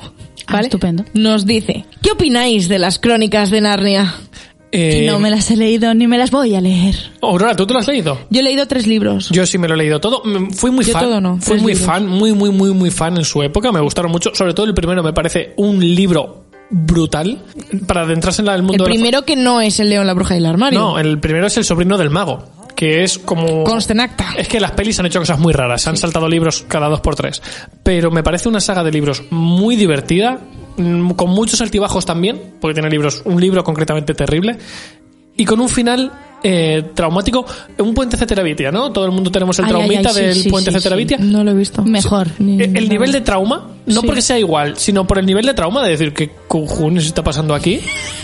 S1: Ah,
S3: ¿vale?
S1: estupendo.
S3: Nos dice, ¿qué opináis de las crónicas de Narnia?
S2: Eh,
S1: No me las he leído ni me las voy a leer.
S2: Aurora, ¿tú te lo has leído?
S3: Yo he leído tres libros.
S2: Yo sí me lo he leído todo. Mm, Fui muy
S3: Yo
S2: fan.
S3: todo no,
S2: Fui muy
S3: libros.
S2: fan, muy, muy, muy, muy fan en su época. Me gustaron mucho. Sobre todo el primero me parece un libro brutal para adentrarse en la- el
S3: El
S2: mundo de la
S3: primero que no es el león, la bruja y el armario.
S2: No, el primero es el sobrino del mago. Que es como...
S3: Conste en acta.
S2: Es que las pelis han hecho cosas muy raras, se han saltado libros cada dos por tres. Pero me parece una saga de libros muy divertida, mm, con muchos altibajos también, porque tiene libros, un libro concretamente terrible, y con un final eh, traumático, un puente Ceteravitia, ¿no? Todo el mundo tenemos el
S1: Ay,
S2: traumita
S1: ay, sí,
S2: del
S1: sí,
S2: puente
S1: sí, sí.
S2: Ceteravitia.
S3: No lo he visto.
S1: Mejor.
S3: Ni-
S2: Eh, El nivel de trauma, no
S3: Sí.
S2: porque sea igual, sino por el nivel de trauma de decir que cojones está pasando aquí,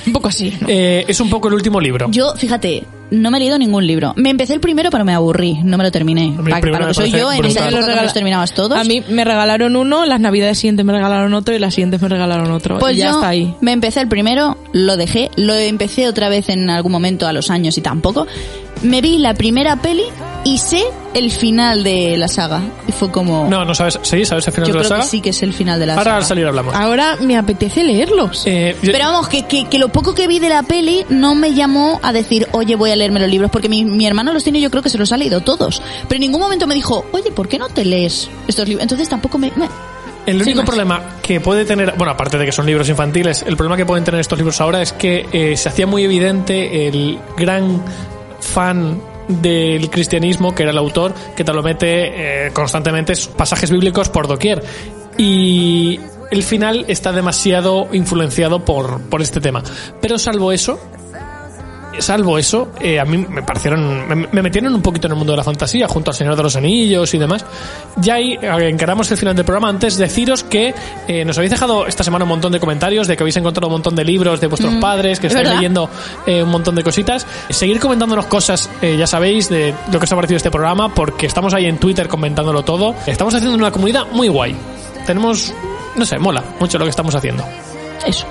S3: Un poco así. ¿no?
S2: eh, es un poco el último libro.
S1: Yo, fíjate, no me he leído ningún libro. Me empecé el primero, pero me aburrí. No me lo terminé. Pa- para lo que soy yo, en esa
S2: Los
S1: época que
S3: regala-
S1: los terminabas todos.
S3: A mí me regalaron uno, las navidades siguientes me regalaron otro y las siguientes me regalaron otro.
S1: Pues
S3: y ya
S1: yo
S3: está ahí.
S1: me empecé el primero, lo dejé, lo empecé otra vez en algún momento a los años y tampoco. Me vi la primera peli y sé el final de la saga. Y fue como...
S2: No, no sabes, ¿sí? ¿Sabes el final
S1: yo
S2: de la
S1: creo
S2: saga?
S1: que sí que es el final de la
S2: Ahora
S1: saga.
S2: al salir hablamos.
S3: Ahora me apetece leerlos.
S2: Eh, yo-
S1: Pero vamos, que, que, que lo poco que vi de la peli no me llamó a decir, oye, voy a leerme los libros, porque mi, mi hermano los tiene, yo creo que se los ha leído todos. Pero en ningún momento me dijo, oye, ¿por qué no te lees estos libros? Entonces tampoco me... me-
S2: El único problema que puede tener, bueno, aparte de que son libros infantiles, el problema que pueden tener estos libros ahora es que eh, se hacía muy evidente el gran fan del cristianismo, que era el autor, que te lo mete eh, constantemente pasajes bíblicos por doquier. Y el final está demasiado influenciado por, por este tema. Pero salvo eso, salvo eso, eh, a mí me parecieron, me, me metieron un poquito en el mundo de la fantasía, junto al Señor de los Anillos y demás. Ya ahí eh, encaramos el final del programa. Antes deciros que eh, nos habéis dejado esta semana un montón de comentarios de que habéis encontrado un montón de libros de vuestros padres, que
S1: es
S2: estáis
S1: verdad.
S2: leyendo eh, un montón de cositas. Seguir comentándonos cosas, ya sabéis, de lo que os ha parecido este programa, porque estamos ahí en Twitter comentándolo todo. Estamos haciendo una comunidad muy guay. Tenemos, no sé, mola mucho lo que estamos haciendo.
S1: Eso.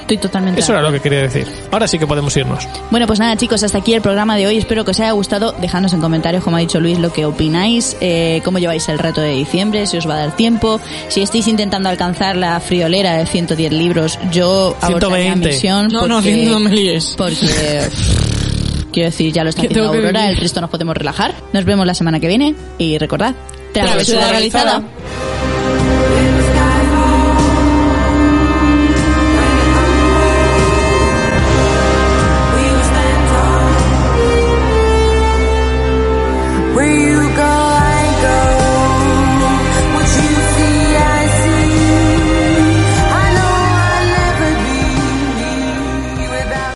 S1: Estoy totalmente...
S2: Eso era lo que quería decir. Ahora sí que podemos irnos.
S1: Bueno, pues nada, chicos, hasta aquí el programa de hoy. Espero que os haya gustado. Dejadnos en comentarios, como ha dicho Luis, lo que opináis, eh, cómo lleváis el reto de diciembre, si os va a dar tiempo, si estáis intentando alcanzar la friolera de 110 libros. Yo abortaría
S2: 120.
S1: misión
S3: No, no,
S1: porque,
S3: no me líes.
S1: porque quiero decir, ya lo está haciendo Aurora, el resto nos podemos relajar. Nos vemos la semana que viene y recordad, travesura
S3: realizada.